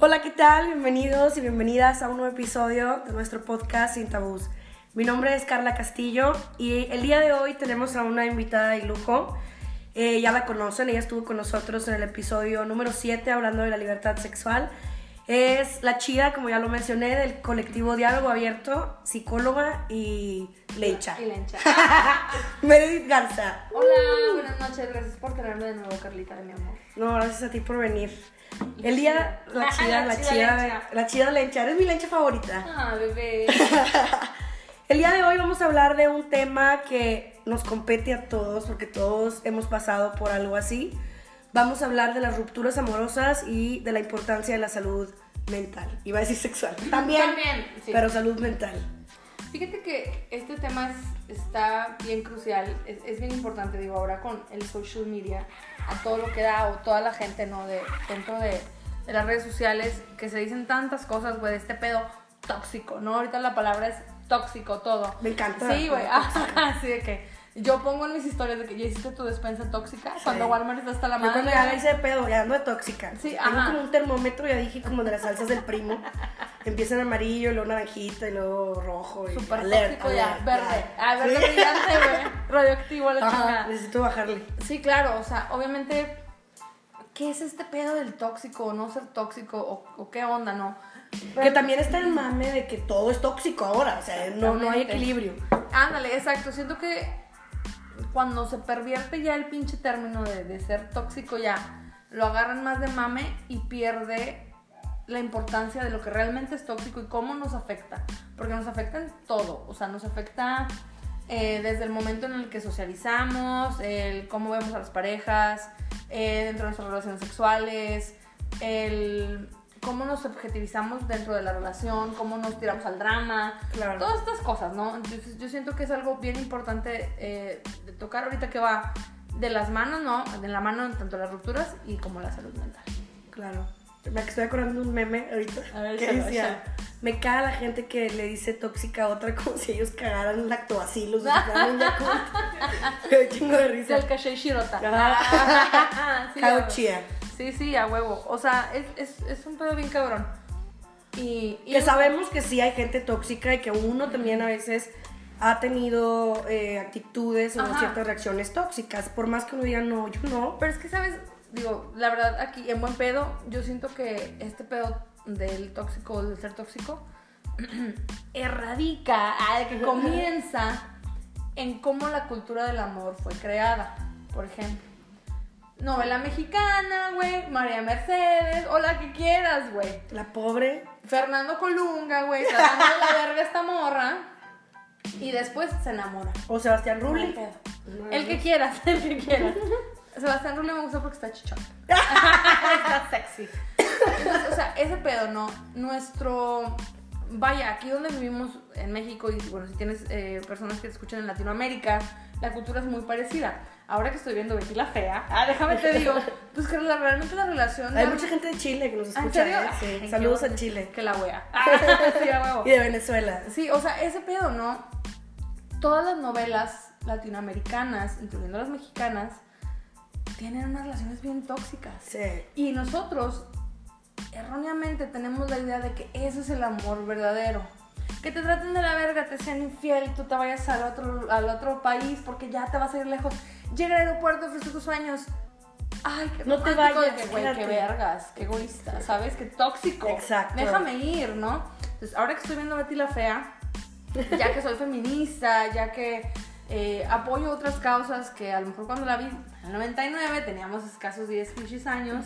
Hola, ¿qué tal? Bienvenidos y bienvenidas a un nuevo episodio de nuestro podcast Sin Tabús. Mi nombre es Carla Castillo y el día de hoy tenemos a una invitada de lujo. Eh, ya la conocen, ella estuvo con nosotros en el episodio número 7 hablando de la libertad sexual. Es la chida, como ya lo mencioné, del colectivo Diálogo Abierto, psicóloga y lencha. Y lencha. Meredith Garza. Hola, buenas noches. Gracias por tenerme de nuevo, Carlita, de mi amor. No, gracias a ti por venir. El día, la chida, la la chida chida, lencha. la chida lencha, eres mi lencha favorita. Ah, bebé. El día de hoy vamos a hablar de un tema que nos compete a todos, porque todos hemos pasado por algo así. Vamos a hablar de las rupturas amorosas y de la importancia de la salud mental. Iba a decir sexual. También, También, sí. pero salud mental. Fíjate que este tema es- está bien crucial, es, es bien importante, digo, ahora con el social media, a todo lo que da, o toda la gente, ¿no? De, dentro de, de las redes sociales, que se dicen tantas cosas, güey, de este pedo tóxico, ¿no? Ahorita la palabra es tóxico, todo. Me encanta. Sí, güey, así de que yo pongo en mis historias de que ya hiciste tu despensa tóxica, cuando Walmart está hasta la Yo madre. cuando ya la hice de pedo, ya ando de tóxica. Sí, Tengo ajá. como un termómetro, ya dije como de las salsas del primo. Empieza en amarillo, y luego naranjita, y luego rojo. Y Súper alert, tóxico ya, alert, verde. ya. Ah, verde Sí. brillante, güey. Radioactivo, la chingada. necesito bajarle. Sí, claro, o sea, obviamente, ¿qué es este pedo del tóxico o no ser tóxico o, o qué onda, no? Que también está el mame de que todo es tóxico ahora, o sea, no, no hay equilibrio. Ándale, exacto, siento que cuando se pervierte ya el pinche término de, de ser tóxico ya, lo agarran más de mame y pierde la importancia de lo que realmente es tóxico y cómo nos afecta. Porque nos afecta en todo, o sea, nos afecta eh, desde el momento en el que socializamos, el cómo vemos a las parejas, eh, dentro de nuestras relaciones sexuales, el cómo nos objetivizamos dentro de la relación, cómo nos tiramos al drama, Claro. todas estas cosas, ¿no? Entonces yo siento que es algo bien importante eh, de tocar ahorita que va de las manos, ¿no? De la mano tanto las rupturas y como la salud mental. Claro. Me estoy acordando de un meme ahorita A ver, que decía, me caga la gente que le dice tóxica a otra como si ellos cagaran lactobacilos. Me chingo de risa. Del caché Shirota. Ajá. sí, sí, a huevo. O sea, es, es, es un pedo bien cabrón. Y, y Que sabemos que sí hay gente tóxica y que uno también a veces ha tenido eh, actitudes o Ajá. ciertas reacciones tóxicas. Por más que uno diga, no, yo no. Pero es que, ¿sabes? Digo, la verdad, aquí en buen pedo, yo siento que este pedo del tóxico, del ser tóxico, erradica, que comienza en cómo la cultura del amor fue creada. Por ejemplo, novela mexicana, güey, María Mercedes, o la que quieras, güey. La pobre. Fernando Colunga, güey, tratando de la verga esta morra. Y después se enamora. O Sebastián Rulli. No, El que quieras, el que quieras. Sebastián Rulli me gusta porque está chichón. está sexy. Entonces, o sea, ese pedo, ¿no? Nuestro. Vaya, aquí donde vivimos en México, y bueno, si tienes eh, personas que te escuchan en Latinoamérica, la cultura es muy parecida. Ahora que estoy viendo Betty la Fea, ah, déjame te digo, pues que la- realmente la relación. Hay de- mucha gente de Chile que nos ¿Ah, escucha. ¿En serio? ¿eh? Sí. Ay, Saludos a Chile. Que la wea. sí, a huevo. Y de Venezuela. Sí, o sea, ese pedo, ¿no? Todas las novelas latinoamericanas, incluyendo las mexicanas, tienen unas relaciones bien tóxicas. Sí. Y nosotros, erróneamente, tenemos la idea de que ese es el amor verdadero. Que te traten de la verga, te sean infiel, tú te vayas al otro, al otro país porque ya te vas a ir lejos. Llega al aeropuerto, ofrece tus sueños. Ay, qué No te vayas, de que, güey, qué vergas, qué egoísta, ¿sabes? Qué tóxico. Exacto. Déjame ir, ¿no? Entonces, ahora que estoy viendo Betty la Fea, ya que soy feminista, ya que eh, apoyo otras causas que a lo mejor cuando la vi en el 99 teníamos escasos 10 pinches años,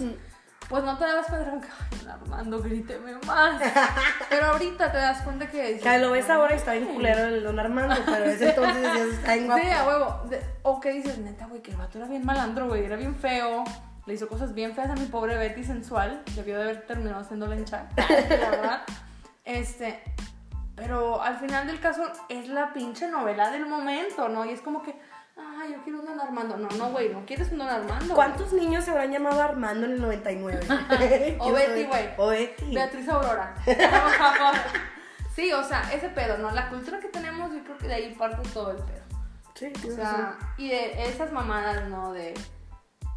pues no te dabas cuenta como que, ay, Armando, gríteme más. Pero ahorita te das cuenta que... dices, Que lo ves "No, ahora y está bien culero el Don Armando, pero en ese entonces decías, está bien guapo. Sí, a huevo. De- o que dices, neta, güey, que el vato era bien malandro, güey, era bien feo. Le hizo cosas bien feas a mi pobre Betty sensual. Debió de haber terminado siendo lencha, la verdad. Este, pero al final del caso es la pinche novela del momento, ¿no? Y es como que, ay, yo quiero un Don Armando. No, no, güey, no quieres un Don Armando. ¿Cuántos niños se habrán llamado Armando en el 99? O Betty, güey. O Betty. Beatriz Aurora. sí, o sea, ese pedo, ¿no? La cultura que tenemos, yo creo que de ahí parte todo el pedo. Sí, O sea, razón. y de esas mamadas, ¿no? De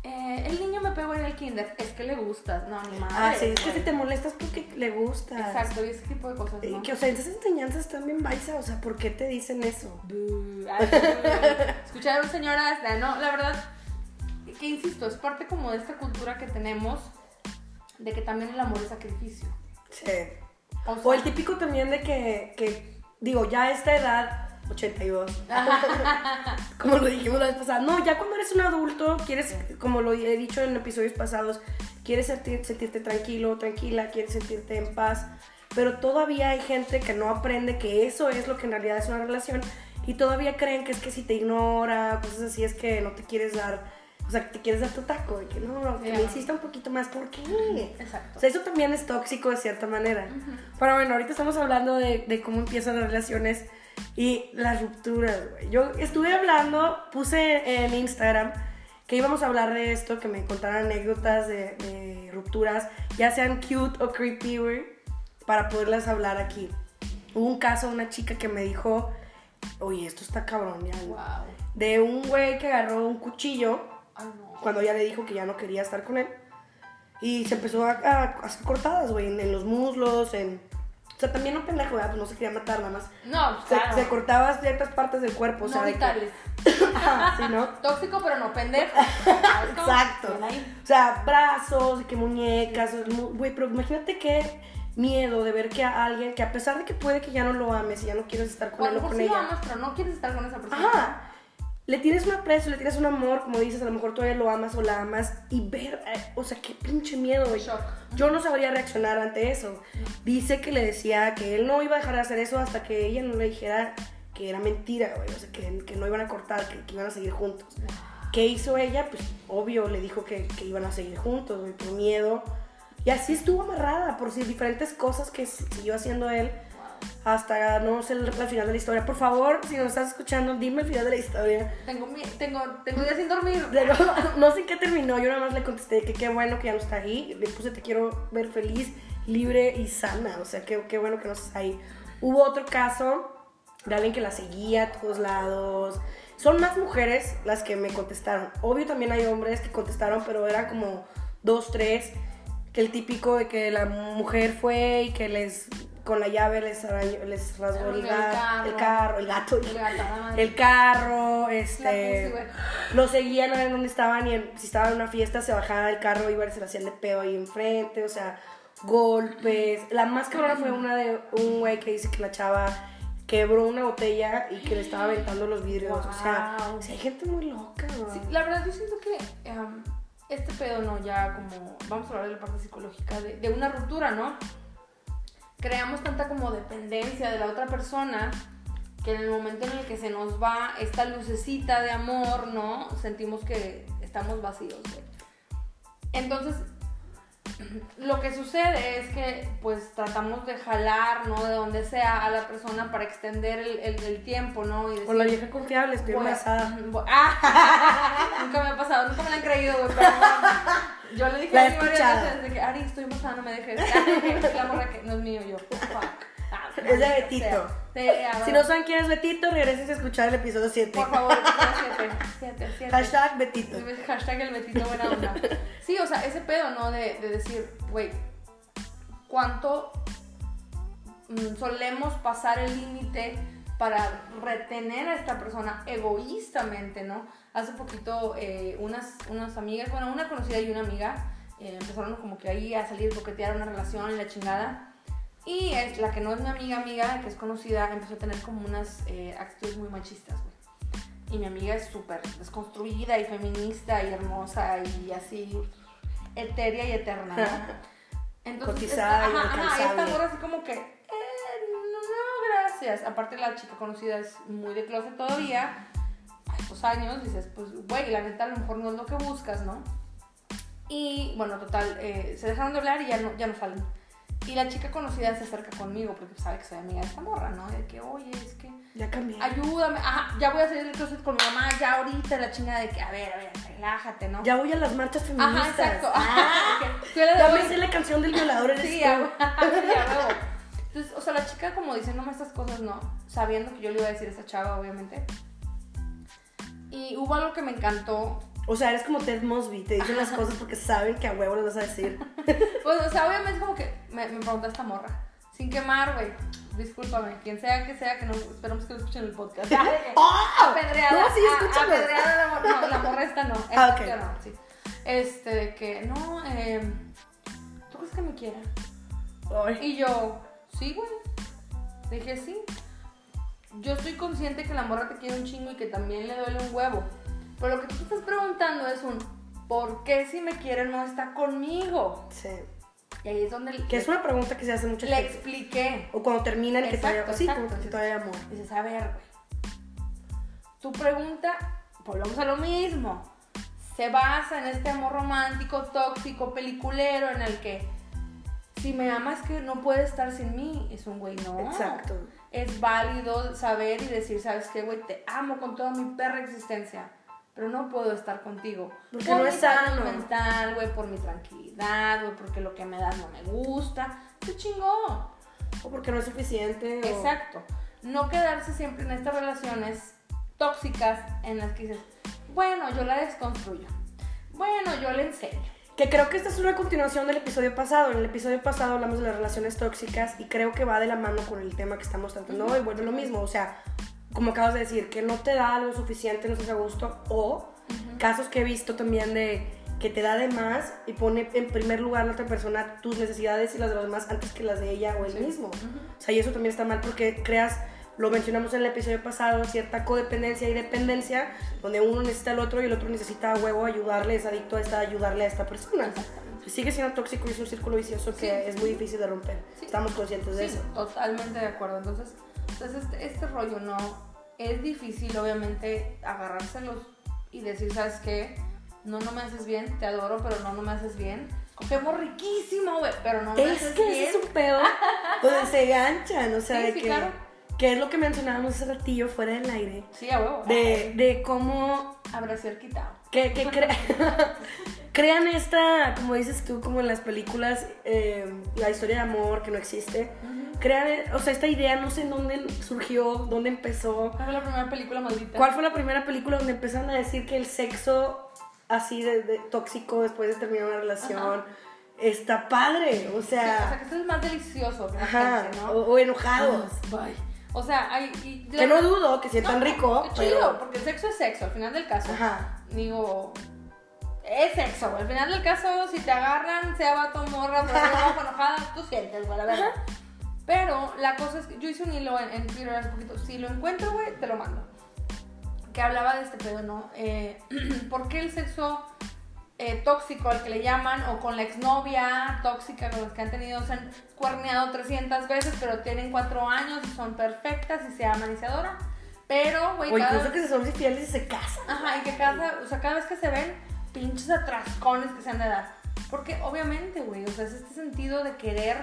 eh, el niño me pegó en el kinder, es que le gustas, no, ni madre. Ah, sí, es que si te molestas porque le gusta. Exacto, y ese tipo de cosas, ¿no? Que, o sea, esas enseñanzas están bien baisa, o sea, ¿por qué te dicen eso? Escucharon, señoras, no, la verdad, que insisto, es parte como de esta cultura que tenemos de que también el amor es sacrificio. Sí. O sea, O el típico también de que, que digo, ya a esta edad, 82, como lo dijimos la vez pasada, no, ya cuando eres un adulto, quieres, como lo he dicho en episodios pasados, quieres sentir- sentirte tranquilo, tranquila, quieres sentirte en paz, pero todavía hay gente que no aprende que eso es lo que en realidad es una relación y todavía creen que es que si te ignora, cosas así, es que no te quieres dar, o sea, que te quieres dar tu taco, de que no, que Ya. me insista un poquito más, ¿por qué? Exacto. O sea, eso también es tóxico de cierta manera. Pero bueno, ahorita estamos hablando de, de cómo empiezan las relaciones y las rupturas, güey. Yo estuve hablando, puse en Instagram que íbamos a hablar de esto, que me contaran anécdotas de, de rupturas, ya sean cute o creepy, güey, para poderlas hablar aquí. Hubo un caso, una chica que me dijo, oye, esto está cabrón, ya, güey". Wow. De un güey que agarró un cuchillo no. cuando ella le dijo que ya no quería estar con él. Y se empezó a, a hacer cortadas, güey, en, en los muslos, en... O sea, también no pendejo, ¿verdad? Pues no se quería matar nada más. No, Se, claro. se cortaba ciertas partes del cuerpo, o sea... no de que- vitales. Ajá, sí, ¿no? Tóxico, pero no pendejo. Exacto. O sea, brazos, que muñecas, mu- güey, pero imagínate qué miedo de ver que a alguien, que a pesar de que puede que ya no lo ames y ya no quieres estar con O a él lo o mejor con sí lo ella. amas, pero no quieres estar con esa persona. Ajá. Le tienes un aprecio, le tienes un amor, como dices, a lo mejor todavía lo amas o la amas y ver, eh, o sea, qué pinche miedo. Shock. Yo no sabría reaccionar ante eso. Dice que le decía que él no iba a dejar de hacer eso hasta que ella no le dijera que era mentira, güey. O sea, que, que no iban a cortar, que, que iban a seguir juntos. ¿Qué hizo ella? Pues obvio, le dijo que, que iban a seguir juntos, güey, por miedo. Y así estuvo amarrada por si diferentes cosas que siguió haciendo él hasta no sé el, el final de la historia. Por favor, si nos estás escuchando, dime el final de la historia. Tengo, tengo, tengo días sin dormir. Pero no sé en qué terminó, yo nada más le contesté que qué bueno que ya no está ahí. Le puse te quiero ver feliz, libre y sana. O sea, qué, qué bueno que no estás ahí. Hubo otro caso de alguien que la seguía a todos lados. Son más mujeres las que me contestaron. Obvio también hay hombres que contestaron, pero eran como dos, tres. Que el típico de que la mujer fue y que les con la llave les, arañó- les rasgó el, El el carro, el gato, El gato, el carro, La este, lo seguían a ver dónde estaban y en- si estaban en una fiesta se bajaba del carro y se le hacían de pedo ahí enfrente, o sea, golpes. La más cabrona fue una de un güey que dice que la chava quebró una botella y que le estaba aventando los vidrios, o sea, Wow. o sea, hay gente muy loca. Sí, la verdad yo siento que em, este pedo no ya como vamos a hablar de la parte psicológica de, de una ruptura no creamos tanta como dependencia de la otra persona que en el momento en el que se nos va esta lucecita de amor no sentimos que estamos vacíos güey. entonces lo que sucede es que pues tratamos de jalar no de donde sea a la persona para extender el, el- el tiempo no y O la vieja confiable, estoy embarazada. Ah, nunca me ha pasado, nunca me lo han creído, güey, pero yo le dije La a mi varias veces de que Ari, estoy embarazada, no me dejes. La morra que no es mío, yo, fuck. Ah, Es de Betito. sea. Si no saben quién es Betito, regresen a escuchar el episodio 7. por favor, siete, siete, siete. Hashtag Betito. Hashtag el Betito buena onda. Sí, o sea, ese pedo, ¿no? De, de decir, güey, ¿cuánto mm, solemos pasar el límite para retener a esta persona egoístamente, ¿no? Hace poquito eh, unas, unas amigas, bueno, una conocida y una amiga eh, empezaron como que ahí a salir, coquetear una relación y la chingada. Y es la que no es mi amiga, amiga, que es conocida, empezó a tener como unas eh, actitudes muy machistas, güey. Y mi amiga es súper desconstruida y feminista y hermosa y así etérea y eterna, ¿no? Entonces, Cotizada y esta, ajá, ajá, esta morra así como que, eh, no, no, gracias. Aparte la chica conocida es muy de closet todavía, a estos años, dices, pues, güey, la neta a lo mejor no es lo que buscas, ¿no? Y bueno, total, eh, se dejaron de hablar y ya no, ya no salen. Y la chica conocida se acerca conmigo porque sabe que soy amiga de esta morra, ¿no? De que, oye, es que Ya cambié. ayúdame, ajá, ya voy a salir del closet con mi mamá, ya ahorita la chingada de que, a ver, a ver, relájate, ¿no? Ya voy a las marchas feministas. Ajá, exacto. Ah, Ok, tú eres- ya me la canción del violador eres Sí, tú. a huevo, sí, a huevo. Entonces, o sea, la chica como diciéndome estas cosas, ¿no? Sabiendo que yo le iba a decir a esta chava, obviamente. Y hubo algo que me encantó O sea, eres como Ted Mosby, te dicen las cosas porque saben que a huevo les vas a decir. Pues, o sea, obviamente es como que me, me pregunta esta morra. Sin quemar, güey. Discúlpame, quien sea que sea, que no, esperamos que lo escuchen en el podcast. Que ¡Oh! Apedreada. No, sí, a- escúchalo. apedreada la morra. No, la morra esta no. Esta Ah, ok. yo no, sí. Este, de que, no, eh, ¿tú crees que me quiera? Ay, Y yo, sí, güey. Dije, sí. Yo estoy consciente que la morra te quiere un chingo y que también le duele un huevo. Pero lo que tú te estás preguntando es un, ¿por qué si me quiere no está conmigo? sí. Y ahí es donde Que es una pregunta que se hace mucha le gente. expliqué. O cuando terminan que Exacto, todavía, sí, exacto. como que todavía amor. Dices, a ver, güey. Tu pregunta, volvemos a lo mismo. Se basa en este amor romántico, tóxico, peliculero, en el que si me amas que no puede estar sin mí. Es un güey, no. Exacto. Es válido saber y decir, ¿sabes qué, güey? Te amo con toda mi perra existencia. Pero no puedo estar contigo. Porque por no es sano. mental, güey, por mi tranquilidad, güey, porque lo que me das no me gusta. ¡Qué chingón! O porque no es suficiente. o- Exacto. No quedarse siempre en estas relaciones tóxicas en las que dices, bueno, yo la desconstruyo. Bueno, yo le enseño. Que creo que esta es una continuación del episodio pasado. En el episodio pasado hablamos de las relaciones tóxicas y creo que va de la mano con el tema que estamos tratando hoy. Vuelve lo mismo, o sea, como acabas de decir, que no te da lo suficiente, no estás a gusto. O casos que he visto también de que te da de más y pone en primer lugar a la otra persona tus necesidades y las de los demás antes que las de ella o él mismo. O sea, y eso también está mal porque creas, lo mencionamos en el episodio pasado, cierta codependencia y dependencia, donde uno necesita al otro y el otro necesita a huevo ayudarle, es adicto a esta, ayudarle a esta persona. Exactamente. Sigue siendo tóxico y es un círculo vicioso que Sí. es muy difícil de romper. Sí. Estamos conscientes de Sí, eso. totalmente de acuerdo. Entonces, entonces este, este rollo no es difícil, obviamente, agarrárselos y decir, ¿sabes qué? No, no me haces bien, te adoro, pero no, no me haces bien. Cogemos riquísimo, güey, pero no me Es haces que bien. ese es un pedo donde se ganchan, o sea, Sí, de sí, que, claro. que es lo que mencionábamos hace ratillo fuera del aire, Sí, a huevo. de, de cómo Habrá ser quitado. que, que cre- crean esta, como dices tú, como en las películas, eh, la historia de amor que no existe, crean, eh, o sea, esta idea, no sé en dónde surgió, dónde empezó, ¿Cuál fue la primera película maldita? ¿Cuál fue la primera película donde empezaron a decir que el sexo así de, de tóxico después de terminar una relación está padre? O Sí, o sea, sea, que esto es más delicioso. ajá, gente, ¿no? o, o enojados. Bye. O sea, hay... y- Que no dudo que sientan No, rico, qué chido, pero... porque el sexo es sexo, al final del caso. Ajá. Digo, es sexo. Al final del caso, si te agarran, sea vato o morra, pero enojada, tú sientes, güey, la verdad. Pero la cosa es que yo hice un hilo en, en Twitter hace poquito. Si lo encuentro, güey, te lo mando. Que hablaba de este pedo, ¿no? Eh, ¿Por qué el sexo eh, tóxico, al que le llaman, o con la exnovia tóxica con las que han tenido, se han cuerneado 300 veces, pero tienen 4 años y son perfectas y se aman y se adoran? Pero, güey, cada incluso vez- que se son infieles y se casan. Ajá, y que cada, o sea, cada vez que se ven, pinches atrascones que se han de dar. Porque obviamente, güey, o sea, es este sentido de querer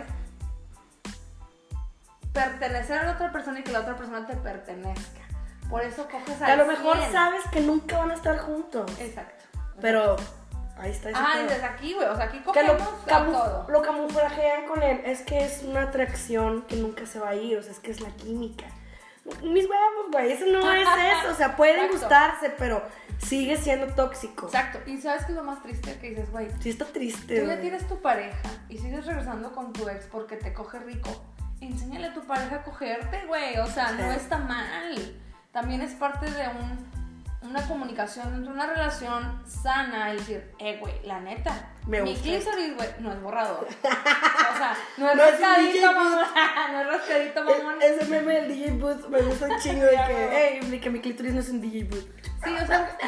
pertenecer a la otra persona y que la otra persona te pertenezca. Por eso coges Que a lo mejor 100. sabes que nunca van a estar juntos. Exacto. Pero ahí está ese Ah, desde aquí, güey, o sea, aquí que lo, cogemos a camu- todo. lo camuflajean con él es que es una atracción que nunca se va a ir, o sea, es que es la química. Mis huevos, güey, eso no es eso, o sea, pueden Exacto. gustarse, pero sigue siendo tóxico. Exacto. Y sabes qué es lo más triste que dices, güey, Sí está triste, Tú ya tienes tu pareja y sigues regresando con tu ex porque te coge rico. Enséñale a tu pareja a cogerte, güey. O sea, no está mal. También es parte de un, una comunicación dentro de una relación sana. El decir, eh, güey, la neta. Me mi clítoris, güey, no es borrador. o sea, no es No rascadito, mamón. no es rascadito, mamón. E- Ese meme del DJ Booth me gusta un chingo de que, hey, que mi clítoris no es un DJ Booth. Sí, o sea.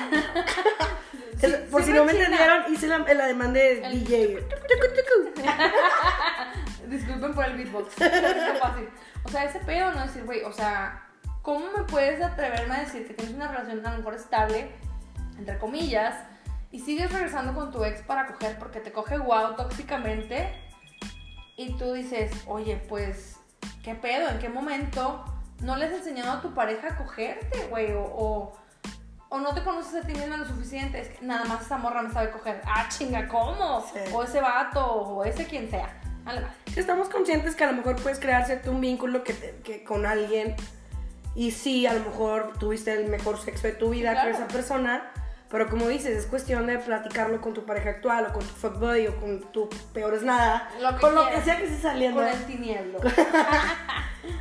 Sí- Por sí si no me entendieron, hice la, ademán de El- DJ. Disculpen por el beatbox. fácil. O sea, ese pedo no decir, güey, o sea, ¿cómo me puedes atreverme a decir que tienes una relación a lo mejor estable, entre comillas, y sigues regresando con tu ex para coger porque te coge guau tóxicamente? Y tú dices, oye, pues, ¿qué pedo? ¿En qué momento no le has enseñado a tu pareja a cogerte, güey? O, o, o no te conoces a ti misma lo suficiente. Es que nada más esa morra me sabe coger. Ah, chinga, ¿cómo? Sí. O ese vato, o ese quien sea. Si estamos conscientes que a lo mejor puedes crearse un vínculo que, te- que con alguien y sí, a lo mejor tuviste el mejor sexo de tu vida claro. con esa persona, pero como dices, es cuestión de platicarlo con tu pareja actual o con tu fuckboy o con tu peor es nada. Lo que con lo que sea que esté saliendo. Con el tinieblo.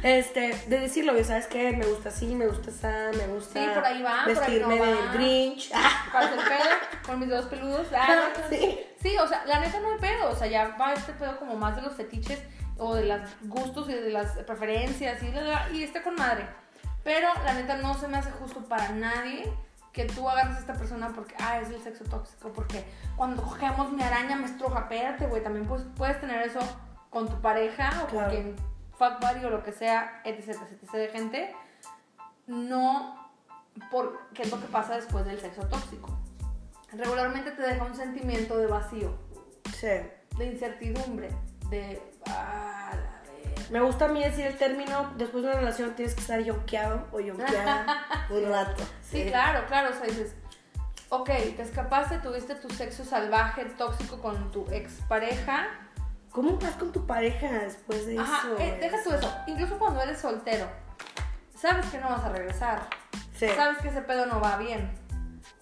Este, de decirlo, oye, ¿sabes qué? Me gusta así, me gusta esa, me gusta Sí, por ahí va, por ahí vestirme no va. del Grinch. ¿Cuál es el pedo? Con mis dedos peludos. Ah, Sí. Sí, o sea, la neta no hay pedo. O sea, ya va este pedo como más de los fetiches o de los gustos y de las preferencias y, y está con madre. Pero la neta no se me hace justo para nadie que tú agarres a esta persona porque, ah, es el sexo tóxico. Porque cuando cogemos mi araña me estruja. Espérate, güey. También pues, puedes tener eso con tu pareja o Claro. con quien fuck buddy o lo que sea, etc, etc, etc de gente. No por qué es lo que pasa después del sexo tóxico. Regularmente te deja un sentimiento de vacío, Sí. de incertidumbre, de... Ah, Me gusta a mí decir el término, después de una relación tienes que estar yonkeado o yonkeada un rato. Sí, claro, claro. O sea, dices, ok, te escapaste, tuviste tu sexo salvaje, tóxico con tu expareja. ¿Cómo vas con tu pareja después de Ajá, eso? eh, deja tú eso. Incluso cuando eres soltero, sabes que no vas a regresar. Sí. Sabes que ese pedo no va bien.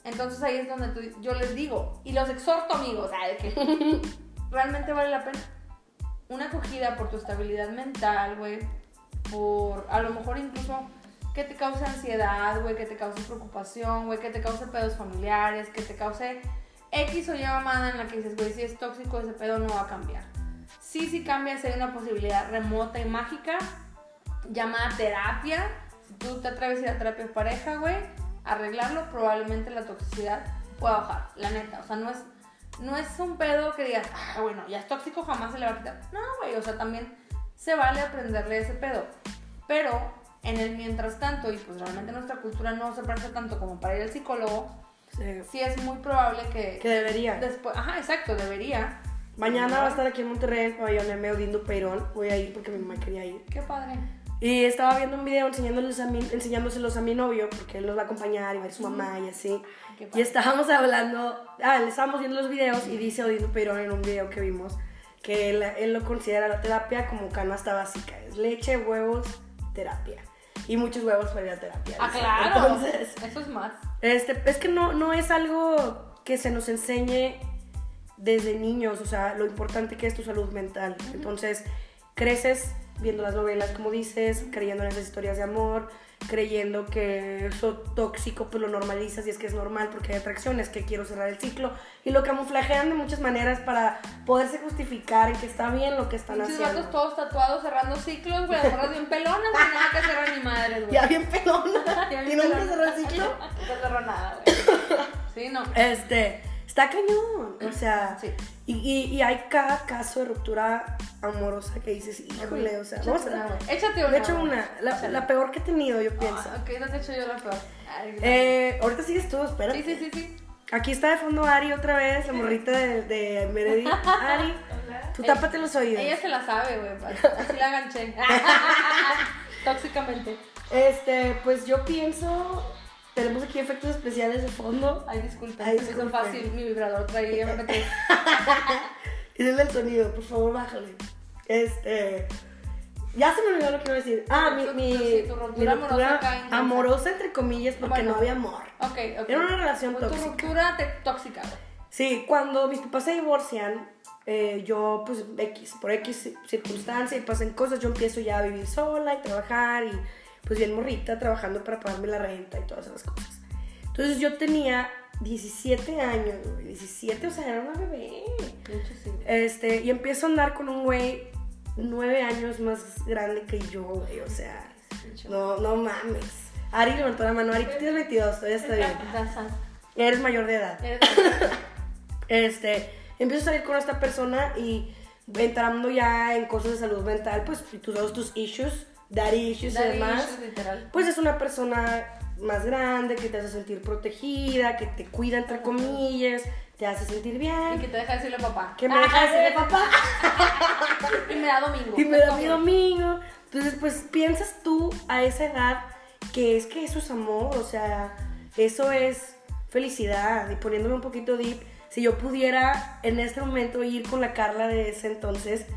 Entonces ahí es donde tú- yo les digo, y los exhorto amigos, a que realmente vale la pena una acogida por tu estabilidad mental, güey, por a lo mejor incluso que te cause ansiedad, güey, que te cause preocupación, güey, que te cause pedos familiares, que te cause X o Y mamada en la que dices, güey, si es tóxico ese pedo no va a cambiar. Sí, sí cambia, si hay una posibilidad remota y mágica, llamada terapia. Si tú te atreves a ir a terapia de pareja, güey, arreglarlo, probablemente la toxicidad pueda bajar, la neta. O sea, no es, no es un pedo que digas, ah, bueno, ya es tóxico, jamás se le va a quitar. No, güey, o sea, también se vale aprenderle ese pedo. Pero en el mientras tanto, y pues realmente nuestra cultura no se presta tanto como para ir al psicólogo, Sí. sí es muy probable que... Que debería. Después, ajá, exacto, debería. Mañana va a estar aquí en Monterrey el pabellón M Odindo Peirón. Voy a ir porque mi mamá quería ir. Qué padre. Y estaba viendo un video enseñándoles a mi, enseñándoselos a mi novio, porque él los va a acompañar y va a ir su mamá y así. Y estábamos hablando, ah, le estábamos viendo los videos y dice Odindo Peirón en un video que vimos que él, él lo considera la terapia como canasta básica. Es leche, huevos, terapia. Y muchos huevos para ir a terapia. Ah, claro. Entonces, Eso es más. este, es que no, no es algo que se nos enseñe desde niños, o sea, lo importante que es tu salud mental. Entonces, creces viendo las novelas, como dices, creyendo en esas historias de amor, creyendo que eso tóxico pues lo normalizas y es que es normal porque hay atracciones, que quiero cerrar el ciclo y lo camuflajean de muchas maneras para poderse justificar en que está bien lo que están Muchos haciendo. vatos todos tatuados cerrando ciclos, güey. Morras bien pelonas, güey. Nada que cerrar ni madres, güey. Ya bien pelona. Ya ¿Y bien nunca pelona. cerró el ciclo? No cerró nada, güey. Sí, no. Este, está cañón. O sea, Sí. y, y, y hay cada caso de ruptura amorosa que dices, híjole, o sea, Échate vamos a. Échate una. De hecho, una, la, peor que he tenido, yo pienso. Ah, ok, no te he hecho yo la peor. Ay, Eh, ahorita sigues tú, espérate. sí, sí, sí, sí. Aquí está de fondo Ari otra vez, la morrita de, de Meredith. Ari, tú tápate los oídos. Ella se la sabe, güey. Así la ganché. Tóxicamente. Este, pues yo pienso. Tenemos aquí efectos especiales de fondo. Ay, disculpen. Ay, se me hizo disculpen. fácil. Mi vibrador traía. Me metí. Y denle el sonido, por favor, bájale. Este. Ya se me olvidó lo que iba a decir. Ah, mi, Tu- mi, tu- sí, tu ruptura amorosa entre comillas, porque Bueno. no había amor. Ok, ok. Era una relación Fue Tu tóxica. ruptura te- tóxica. Sí, cuando mis papás se divorcian, eh, yo, pues, X, por X circunstancia y pasan cosas, yo empiezo ya a vivir sola y trabajar y, pues, bien morrita, trabajando para pagarme la renta y todas esas cosas. Entonces, yo tenía 17 años, güey, 17, o sea, era una bebé. Sí. Este, y empiezo a andar con un güey nueve años más grande que yo, güey, o sea, no, no mames. Ari levantó la mano, Ari, tú tienes 22, todavía está bien. Eres mayor de edad. Este, empiezo a salir con esta persona y entrando ya en cosas de salud mental, pues y todos tus issues, issues y demás, issues, pues es una persona más grande que te hace sentir protegida, que te cuida entre comillas, te hace sentir Y bien, que te deja decirle papá. que me deja decirle papá Y me da domingo. y me da mi domingo. Entonces, pues piensas tú a esa edad que es que eso es amor, o sea, eso es felicidad. Y poniéndome un poquito deep, si yo pudiera en este momento ir con la Carla de ese entonces,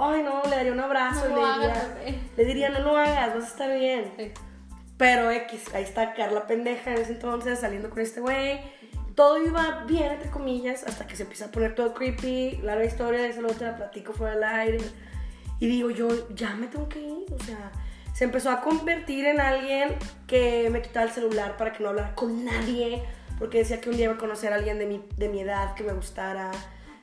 ay no, le daría un abrazo No y le diría, le diría, no lo hagas, vas a estar bien. Sí. Pero X, ahí está Carla pendeja en ese entonces saliendo con este güey. todo iba bien, entre comillas, hasta que se empieza a poner todo creepy. Larga historia, eso luego te la platico fuera del aire. Y digo yo, ya me tengo que ir. O sea, se empezó a convertir en alguien que me quitaba el celular para que no hablara con nadie. Porque decía que un día iba a conocer a alguien de mi, de mi edad que me gustara.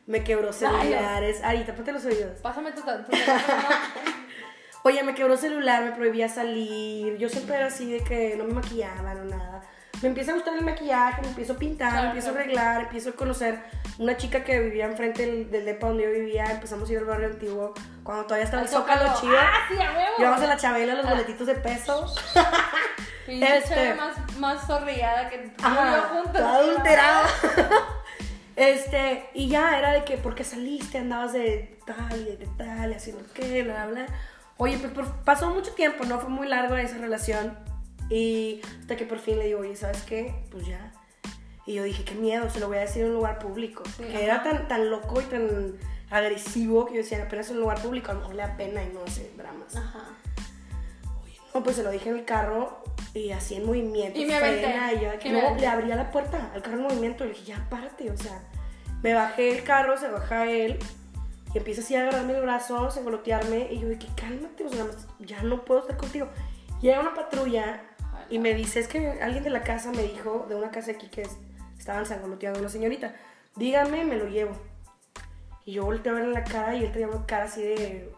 Me quebró celulares. Ari, tapate los oídos. Pásame tu, tu- Oye, me quebró celular, me prohibía salir. Yo siempre era así de que no me maquillaba, no nada. Me empieza a gustar el maquillaje, me empiezo a pintar, Claro, me empiezo claro. a arreglar, empiezo a conocer una chica que vivía enfrente del, del depa donde yo vivía. Empezamos a ir al barrio antiguo cuando todavía estaba el Al Zócalo chido. ¡Ah, sí, a huevo! Llevamos a la Chabela los Ah. boletitos de peso. Este- más, más zorrillada que tú Ajá, adulterada. Este, y ya era de que, ¿por qué saliste? Andabas de tal y de tal, y haciendo qué, bla, bla. bla. Oye, pues por- pasó mucho tiempo, ¿no? Fue muy largo esa relación. Y hasta que por fin le digo, oye, ¿sabes qué? Pues ya. Y yo dije, qué miedo, se lo voy a decir en un lugar público. Sí, que ajá. era tan, tan loco y tan agresivo que yo decía, apenas en un lugar público, a lo mejor le da pena y no hace dramas. Ajá. No, pues se lo dije en el carro y así en movimiento. Y me aventé. frena, y yo no, le abría la puerta al carro en movimiento y le dije, ya párate, o sea, me bajé el carro, se baja él y empieza así a agarrarme el brazo, a engolotearme y yo que cálmate, o sea, ya no puedo estar contigo. Llega una patrulla y me dice, es que alguien de la casa me dijo, de una casa aquí que es- estaban sangoloteando a una señorita, dígame, me lo llevo. Y yo volteo a verle la cara y él tenía una cara así de,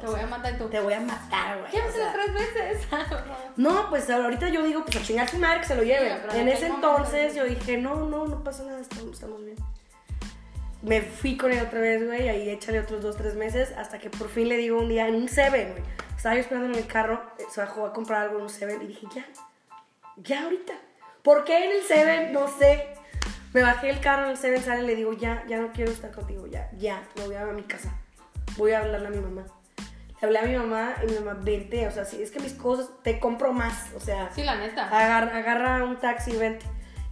Te voy a matar tú. te voy a matar, güey. Llévaselo tres veces. No, pues ahorita yo digo, pues a chingar su madre que se lo lleve. Sí, en ese entonces yo dije, no, no, no pasa nada, estamos, estamos bien. Me fui con él otra vez, güey, ahí échale otros dos, tres meses, hasta que por fin le digo un día en un Seven, güey. Estaba yo esperando en el carro, eh, se bajó a comprar algo en un Seven y dije, ya, ya ahorita. ¿Por qué en el Seven? No sé. Me bajé el carro en el Seven, sale y le digo, ya, ya no quiero estar contigo, ya, ya, me voy a mi casa. Voy a hablarle a mi mamá. Le hablé a mi mamá y mi mamá, vente, o sea, si es que mis cosas, te compro más, o sea, Sí, la neta. agarra, agarra un taxi y vente.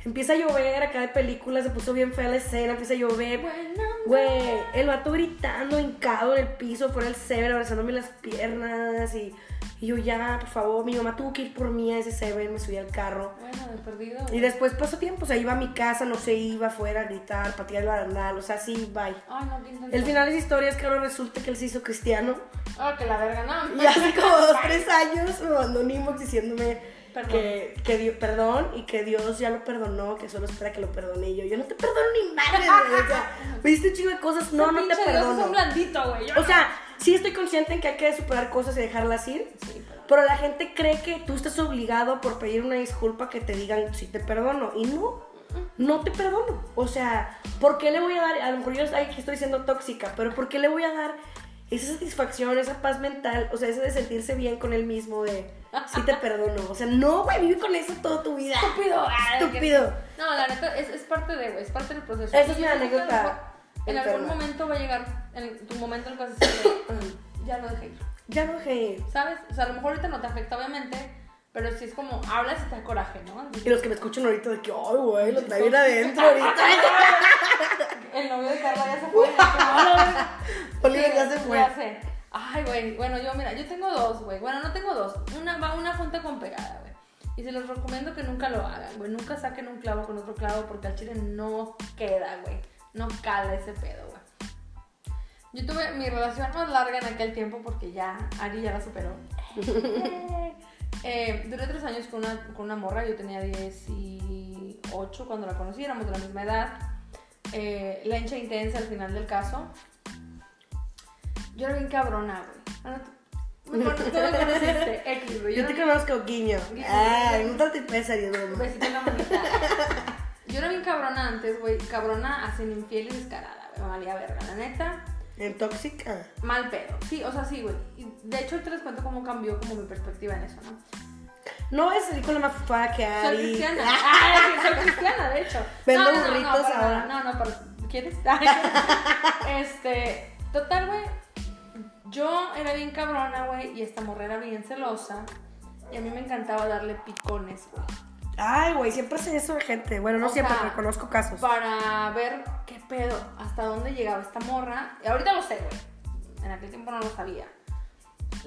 Empieza a llover acá de película, se puso bien fea la escena, empieza a llover. Bueno, Güey, el vato gritando, hincado en el piso, fuera el Seven, abrazándome las piernas y, y yo ya, por favor, mi mamá tuvo que ir por mí a ese Seven, me subí al carro. Bueno, de perdido. Y después pasó tiempo, o sea, iba a mi casa, no se iba afuera a gritar, patear el barandal, o sea, sí, bye. Ay, no. El final de esa historia es que ahora resulta que él se hizo cristiano. Ah, que la verga, no. Y hace como dos, tres años me mandó un inbox diciéndome Perdón. que, que dio, perdón y que Dios ya lo perdonó, que solo espera que lo perdone. Y yo, yo no te perdono ni madre, güey. O sea, me diste un chingo de cosas, no, no te Pinche Dios es un perdono. blandito, güey. O sea, sí estoy consciente en que hay que superar cosas y dejarlas ir. Sí, pero- Pero la gente cree que tú estás obligado por pedir una disculpa que te digan si te perdono. Y no, no te perdono. O sea, ¿por qué le voy a dar? A lo mejor yo estoy siendo tóxica, pero ¿por qué le voy a dar esa satisfacción, esa paz mental? O sea, ese de sentirse bien con él mismo, de sí te perdono. O sea, no, güey, vive con eso toda tu vida. Estúpido. Que-. No, la neta, es, es parte de, güey, es parte del proceso. Esa es mi lo anécdota En algún momento va a llegar, en tu momento en el que vas a decir, güey, ya lo dejé ir. Ya no dejé ir. ¿Sabes? O sea, a lo mejor ahorita no te afecta, obviamente, pero sí es como, hablas y te da coraje, ¿no? Y los que me escuchan ahorita de que, ay, güey, lo trae bien adentro ahorita. El novio de Carla ya se fue. Oliver ya se fue. Ya sé. Ay, güey. Bueno, yo, mira, yo tengo dos, güey. Bueno, no tengo dos. Una va una junta con pegada, güey. Y se los recomiendo que nunca lo hagan, güey. Nunca saquen un clavo con otro clavo porque al chile no queda, güey. No cala ese pedo, güey. Yo tuve mi relación más larga en aquel tiempo porque ya Ari ya la superó. Eh, duré tres años con una, con una morra, yo tenía 18 cuando la conocí, éramos de la misma edad. Eh, la hincha intensa al final del caso. Yo era bien cabrona, güey. Ah, no, tú- tú me conociste, X, güey. Yo te era- conozco, Guiño. Guiño. Ay, no te pesa, mío. Besito en la manita. Yo era bien cabrona antes, güey. Cabrona, así infiel y descarada, güey. Valía verga, la neta. En tóxica. Mal pedo. Sí, o sea, sí, güey. De hecho, te les cuento cómo cambió como mi perspectiva en eso, ¿no? No salir con la más fufada que Soy Ari. cristiana. Ah, sí, soy cristiana, de hecho. Vendo no, no, burritos no, ahora. No, no, pero ¿quieres? este, total, güey. Yo era bien cabrona, güey, y esta morra era bien celosa. Y a mí me encantaba darle picones, güey. Ay, güey, siempre hace eso la gente. Bueno, no O siempre, sea, pero conozco casos. Para ver qué pedo, hasta dónde llegaba esta morra. Y ahorita lo sé, güey. En aquel tiempo no lo sabía.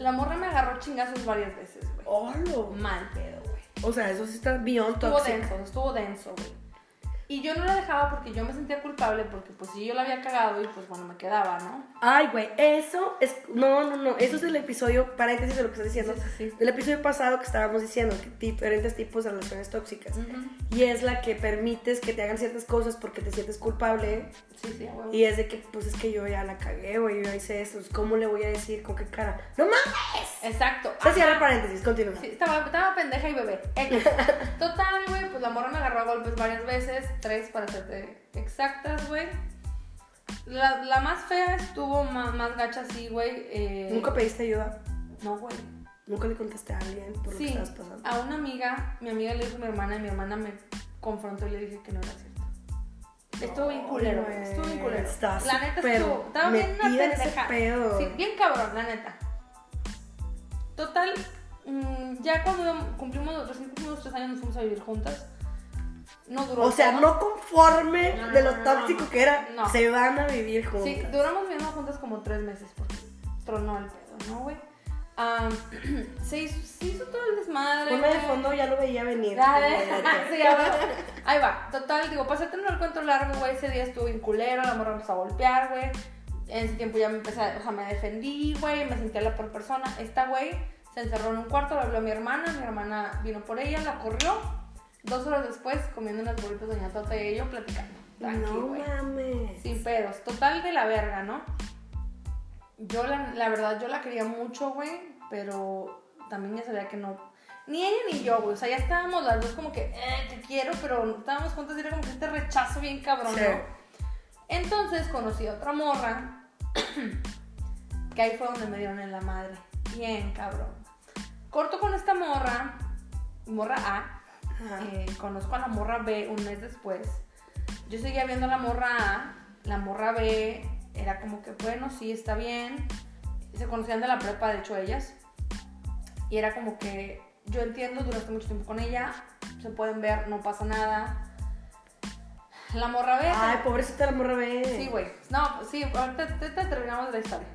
La morra me agarró chingazos varias veces, güey. Holo. Mal pedo, güey. O sea, eso sí está Estuvo tóxico. denso, estuvo denso, güey. Y yo no la dejaba porque yo me sentía culpable, porque pues si yo la había cagado y pues bueno, me quedaba, ¿no? Ay, güey, eso es. No, no, no. Eso es del episodio, paréntesis de lo que estás diciendo. Sí, sí, sí. Del episodio pasado que estábamos diciendo, que diferentes tipos de relaciones tóxicas. Y es la que permites que te hagan ciertas cosas porque te sientes culpable. Sí, sí, huevo. Y es de que, pues es que yo ya la cagué, güey, yo hice esto. ¿Cómo le voy a decir? ¿Con qué cara? ¡No mames! Exacto. Se cierra paréntesis, continúa. Sí, estaba, estaba pendeja y bebé. Total, güey, pues la morra me agarró a golpes varias veces, tres para serte exactas, güey. La, la más fea estuvo más, más gacha así, güey. eh, ¿Nunca pediste ayuda? No, güey. ¿Nunca le contaste a alguien por lo que Sí, estabas pasando? a una amiga, mi amiga le dijo a mi hermana y mi hermana me confrontó y le dije que no era cierto. Estuvo bien culero, güey. Estuvo bien culero. La neta estuvo. Estaba bien una pendeja. pedo. Sí, bien cabrón, la neta. Total, mm, ya cuando cumplimos, recién cumplimos tres años nos fuimos a vivir juntas. No duró. O sea, no conforme No, no, de lo tóxico que era, No. se van a vivir juntas. Sí, duramos viviendo juntas como tres meses porque tronó el pedo, ¿no, güey? Am, se, hizo, se hizo todo el desmadre. Ponme de fondo ya lo veía venir. Neta. Sí, a ver. Ahí va. Total, digo, para hacerte el cuento largo, güey, ese día estuve en culero, la morra empezó a golpear, güey. En ese tiempo ya me empecé, o sea, me defendí, güey, me sentía la peor persona. Esta güey se encerró en un cuarto, le habló a mi hermana, mi hermana vino por ella, la corrió. Dos horas después, comiendo unas bolitas doña Tota y yo platicando. No mames. Sin pedos. Total de la verga, ¿no? Yo, la, la verdad, yo la quería mucho, güey, pero también ya sabía que no. Ni ella ni yo, güey. O sea, ya estábamos las dos como que, eh, te quiero, pero estábamos juntas y era como que este rechazo bien cabrón, Sí. Entonces conocí a otra morra, que ahí fue donde me dieron en la madre. Bien cabrón. Corto con esta morra, morra A. Eh, conozco a la morra B un mes después. Yo seguía viendo a la morra A, la morra B era como que, bueno, sí, está bien. Se conocían de la prepa, de hecho, ellas. Y era como que, yo entiendo, duraste mucho tiempo con ella, se pueden ver, no pasa nada. La morra B... Ay, pobrecita la morra B. Sí, güey. No, sí, ahorita te, te terminamos la historia.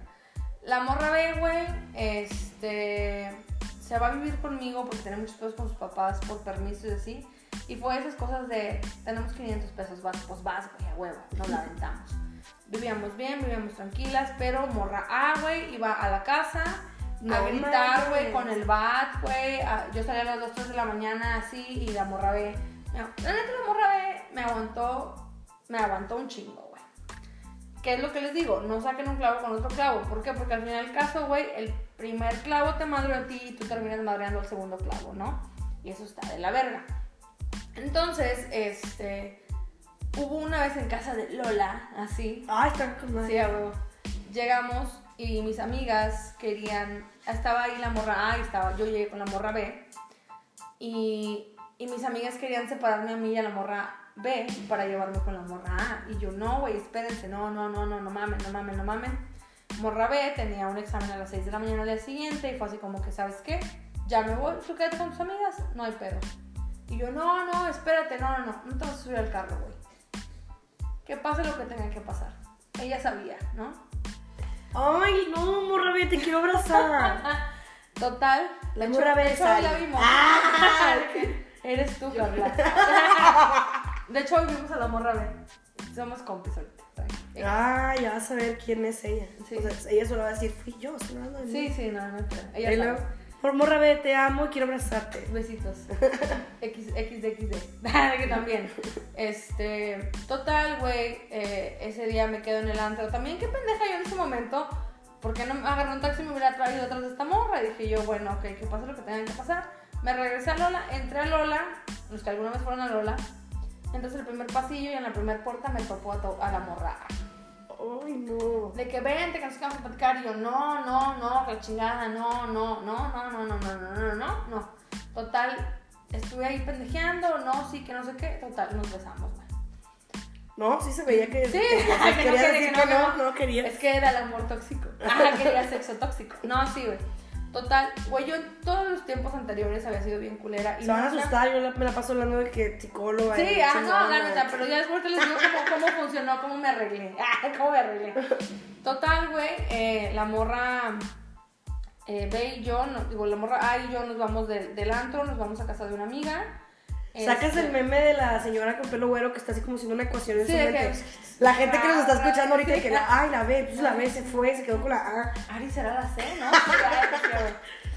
La morra B, güey, este. Se va a vivir conmigo porque tiene muchos pesos con sus papás por permiso y así. Y fue esas cosas de. Tenemos 500 pesos, vas, pues vas, güey, a huevo. Nos la aventamos. Vivíamos bien, vivíamos tranquilas, pero morra A, güey, iba a la casa No a gritar, güey, con el bat, güey. Yo salía a las 2, 3 de la mañana así y la morra me- La neta, la morra B me aguantó, me aguantó un chingo, güey. ¿Qué es lo que les digo? No saquen un clavo con otro clavo. ¿Por qué? Porque al final del caso, güey, el primer clavo te madreó a ti y tú terminas madreando al segundo clavo, ¿no? Y eso está de la verga. Entonces, este. Hubo una vez en casa de Lola, así, Ay, está con madre. Sí. Llegamos y mis amigas querían. Estaba ahí la morra A y estaba, yo llegué con la morra B. Y, y mis amigas querían separarme a mí y a la morra B para llevarme con la morra A. Y yo, no, güey, espérense, no, no, no, no, no mamen, no mamen, no mamen. Morra B tenía un examen a las 6 de la mañana al día siguiente y fue así como que, ¿sabes qué? Ya me voy, tú quédate con tus amigas, no hay pedo. Y yo, no, no, espérate, no, no, no, no te vas a subir al carro, güey. Que pase lo que tenga que pasar. Ella sabía, ¿no? Ay, no, morra B, te quiero abrazar. Total, la Morra B la vimos. Ah. Eres tú, Carla. De hecho, hoy vimos a la morra B. Somos compis ahorita. Ah, ya vas a ver quién es ella. Sí. O sea, ella solo va a decir, fui yo, estoy hablando de mí. Sí, sí, no, no. Ella Y luego, por morra B, te amo, quiero abrazarte. Besitos. X, XDXD. que también. Este. Total, güey. eh, ese día me quedo en el antro. También, qué pendeja yo en ese momento. ¿Por qué no me agarré un taxi y me hubiera traído atrás de esta morra? Y dije yo, bueno, ok, que pase lo que tenga que pasar. Me regresé a Lola, entré a Lola. Los que alguna vez fueron a Lola. Entonces, el primer pasillo y en la primera puerta me topó a, to- a la morra. Ay, no. De que vente, que nos quedamos a platicar. Y yo, no, no, no, que la chingada, no, no, no, no, no, no, no, no, no, no, no. Total, estuve ahí pendejeando, no, sí, que no sé qué. Total, nos besamos, güey. No, sí se veía que. Sí, que- que no quería decir que no, no, quería. Es que era el amor tóxico. Ah, quería sexo tóxico. No, sí, güey. Total, güey, yo en todos los tiempos anteriores había sido bien culera. Y Se van a asustar, yo la- me la paso hablando de que psicóloga. Sí, y ah, no, la neta, pero ya después te les digo cómo, cómo funcionó, cómo me arreglé. Ah, cómo me arreglé. Total, güey, eh, la morra eh, B y yo, no- digo, la morra A y yo nos vamos del, del antro, nos vamos a casa de una amiga. Sacas Este, el meme de la señora con pelo güero que está así como haciendo una ecuación en Sí, su mente. que- La gente que nos está escuchando ahorita que la A y la B, pues la B se fue, se quedó con la A. Ari será la C, ¿no? Ay, güey.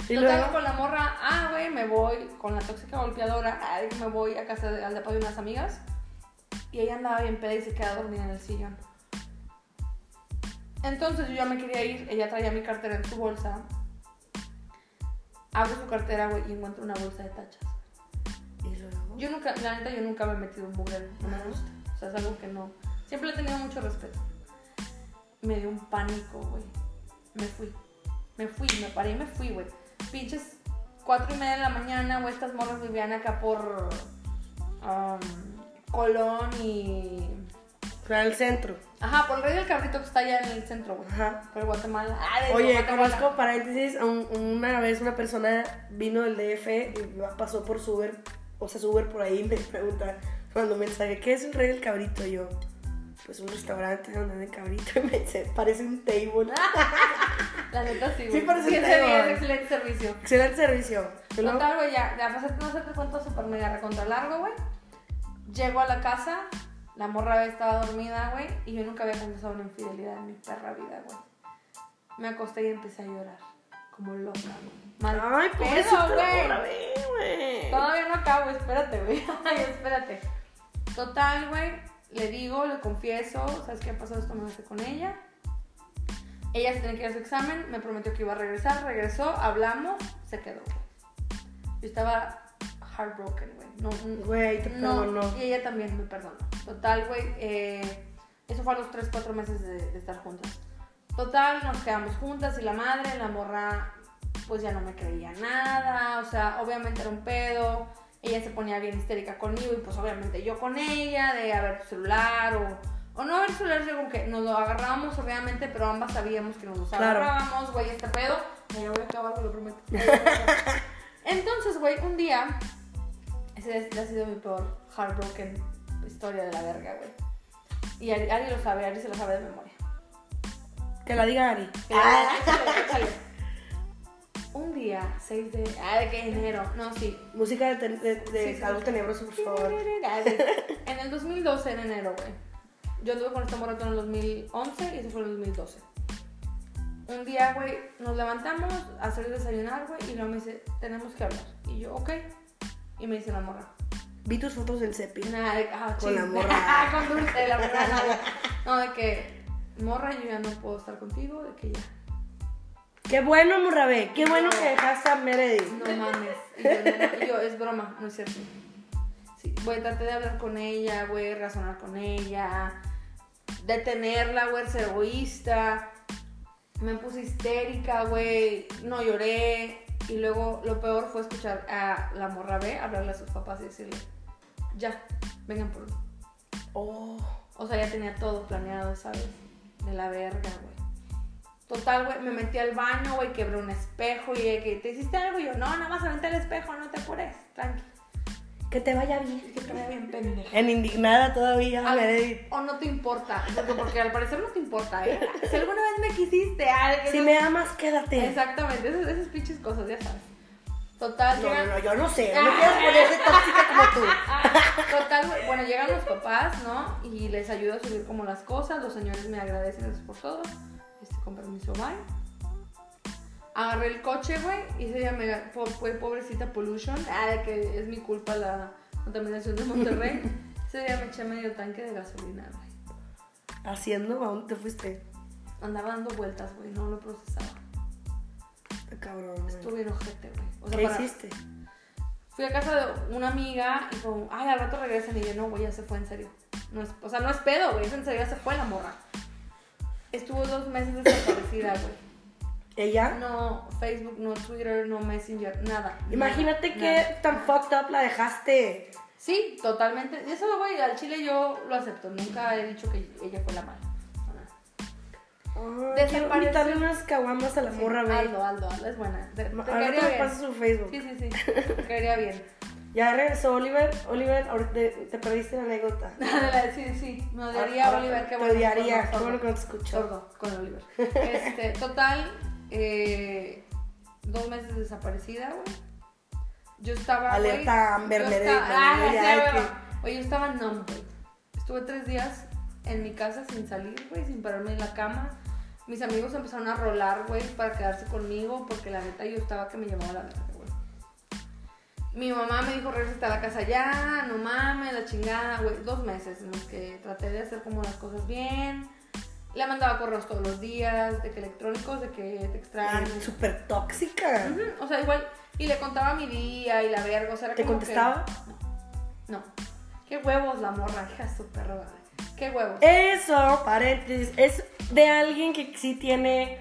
Y Total, luego- con la morra, ah, güey, me voy con la tóxica golpeadora, ay, me voy a casa de, al depa de unas amigas. Y ella andaba bien peda y se queda dormida en el sillón. Entonces yo ya me quería ir, ella traía mi cartera en su bolsa. Abro su cartera, güey, y encuentro una bolsa de tachas. Yo nunca, la neta, yo nunca me he metido en mugrero, no me gusta. O sea, es algo que no. Siempre he tenido mucho respeto. Me dio un pánico, güey. Me fui. Me fui, me paré y me fui, güey. Pinches cuatro y media de la mañana, güey. Estas morras vivían acá por um, Colón y. Fue al centro. Ajá, por el Rey del Cabrito que está allá en el centro, güey. Ajá. Por Guatemala. Ah, de Oye, conozco paréntesis, un- una vez una persona vino del DF y pasó por su Uber, o sea, Uber por ahí y me pregunta, mandó un mensaje, ¿qué es el rey del cabrito? Y yo, pues un restaurante donde venden cabrito y me dice, parece un table. La neta sí, güey. Sí, parece un table. excelente servicio. Excelente servicio. Total, güey, ya, ya pasé, no sé qué cuento súper mega recontra largo, güey. Llego a la casa, la morra estaba dormida, güey, y yo nunca había confesado una infidelidad en mi perra vida, güey. Me acosté y empecé a llorar, como loca, güey. Mal Ay, pedo, güey. Todavía no acabo, espérate, güey. Ay, espérate. Total, güey, le digo, le confieso, ¿sabes qué ha pasado? Esto me hace con ella. Ella se tiene que ir a su examen, me prometió que iba a regresar, regresó, hablamos, se quedó. Yo estaba heartbroken, güey. No, no- Güey, te no, perdonó. y ella también me perdonó. Total, güey, eh, eso fue a los 3, 4 meses de, de estar juntas. Total, nos quedamos juntas y la madre, la morra, pues ya no me creía nada, o sea, obviamente era un pedo, ella se ponía bien histérica conmigo y pues obviamente yo con ella, de tu celular o, o no tu celular, yo como que nos lo agarrábamos obviamente, pero ambas sabíamos que nos Claro. agarrábamos, güey, este pedo, me voy a acabar, te lo prometo. Entonces, güey, un día, ese ha sido mi peor heartbroken historia de la verga, güey. Y Ari, Ari lo sabe, Ari se lo sabe de memoria. Que la diga Ari. Ah, échale, échale. Un día, 6 de. Ah, ¿de qué enero? No, sí. Música de, ten- de, de Sí, sí. algo tenebroso, por favor. En el 2012, en enero, güey. Yo anduve con esta morra en el 2011 y eso fue en el 2012. Un día, güey, nos levantamos a hacer desayunar, güey, y luego me dice, tenemos que hablar. Y yo, ok. Y me dice la morra, Vi tus fotos del Cepi. Nada de, ah, Con la morra. con dulce, la morra. No, de que, morra, yo ya no puedo estar contigo, de que ya. Qué bueno, Murrabe. Qué bueno que dejaste a Meredith. No mames. Yo, es broma, no es cierto. Sí, güey, traté de hablar con ella, güey, razonar con ella, detenerla, güey, ser egoísta. Me puse histérica, güey, no lloré. Y luego lo peor fue escuchar a la morra B hablarle a sus papás y decirle, ya, vengan por mí. Oh. O sea, ya tenía todo planeado, ¿sabes? De la verga, güey. Total, güey, me metí al baño, güey, quebré un espejo y que te hiciste algo y yo, no, nada más aventé el espejo, no te apures, tranqui. Que te vaya bien. Que te vaya bien pendeja. En indignada todavía, Al-. O no te importa, porque, porque al parecer no te importa, ¿eh? Si alguna vez me quisiste, que Si no- me amas, quédate. Exactamente, esas, esas pinches cosas, ya sabes. Total, No, llegan- no, no, yo no sé. No quieras poner de tóxica como tú. Total, güey, bueno, llegan los papás, ¿no? Y les ayudo a subir como las cosas. Los señores me agradecen por todo. Este, con permiso, bye. Agarré el coche, güey, y ese día me po- fue pobrecita pollution. Ah, de que es mi culpa la contaminación de Monterrey. ese día me eché medio tanque de gasolina, güey. Haciendo, ¿a dónde te fuiste? Andaba dando vueltas, güey, no lo procesaba. Cabrón, güey. Estuve enojete, güey. O sea, ¿Qué para- hiciste? Fui a casa de una amiga y como, ay, al rato regresan y yo, no, güey, ya se fue en serio. No es, o sea, no es pedo, güey, es en serio, ya se fue la morra. Estuvo dos meses desaparecida, güey. ¿Ella? No Facebook, no Twitter, no Messenger, nada. Imagínate nada, que nada. tan fucked up la dejaste. Sí, totalmente. Y Eso, güey, al chile yo lo acepto. Nunca he dicho que ella fue la mala. Quiero Desapareció. unas caguamas a la morra, güey. Aldo, Aldo, Aldo, es buena. Te, te caería me bien. pasas su Facebook. Sí, sí, sí. Te caería bien. Ya regresó Oliver. Oliver, ahorita te, te perdiste la anécdota. sí, sí. Me odiaría Ahora Oliver, qué te bueno. odiaría, sordo, qué bueno que no te escuchó. Con Oliver. Este, total, eh, dos meses desaparecida, güey. yo estaba. Alerta Amber, me Ah, Oye, yo estaba numb, güey. Estuve tres días en mi casa sin salir, güey, sin pararme en la cama. Mis amigos empezaron a rolar, güey, para quedarse conmigo, porque la neta yo estaba que me llevaba la verga. Mi mamá me dijo, regresa a la casa ya, no mames, la chingada, güey. Dos meses en los que traté de hacer como las cosas bien. Le mandaba correos todos los días, de que electrónicos, de que te extraño. Súper tóxica. O sea, igual, y le contaba mi día y la verga, o sea, era ¿Te como que- contestaba? no. Qué huevos la morra, hija madre. Qué huevos. Eso, paréntesis, es de alguien que sí tiene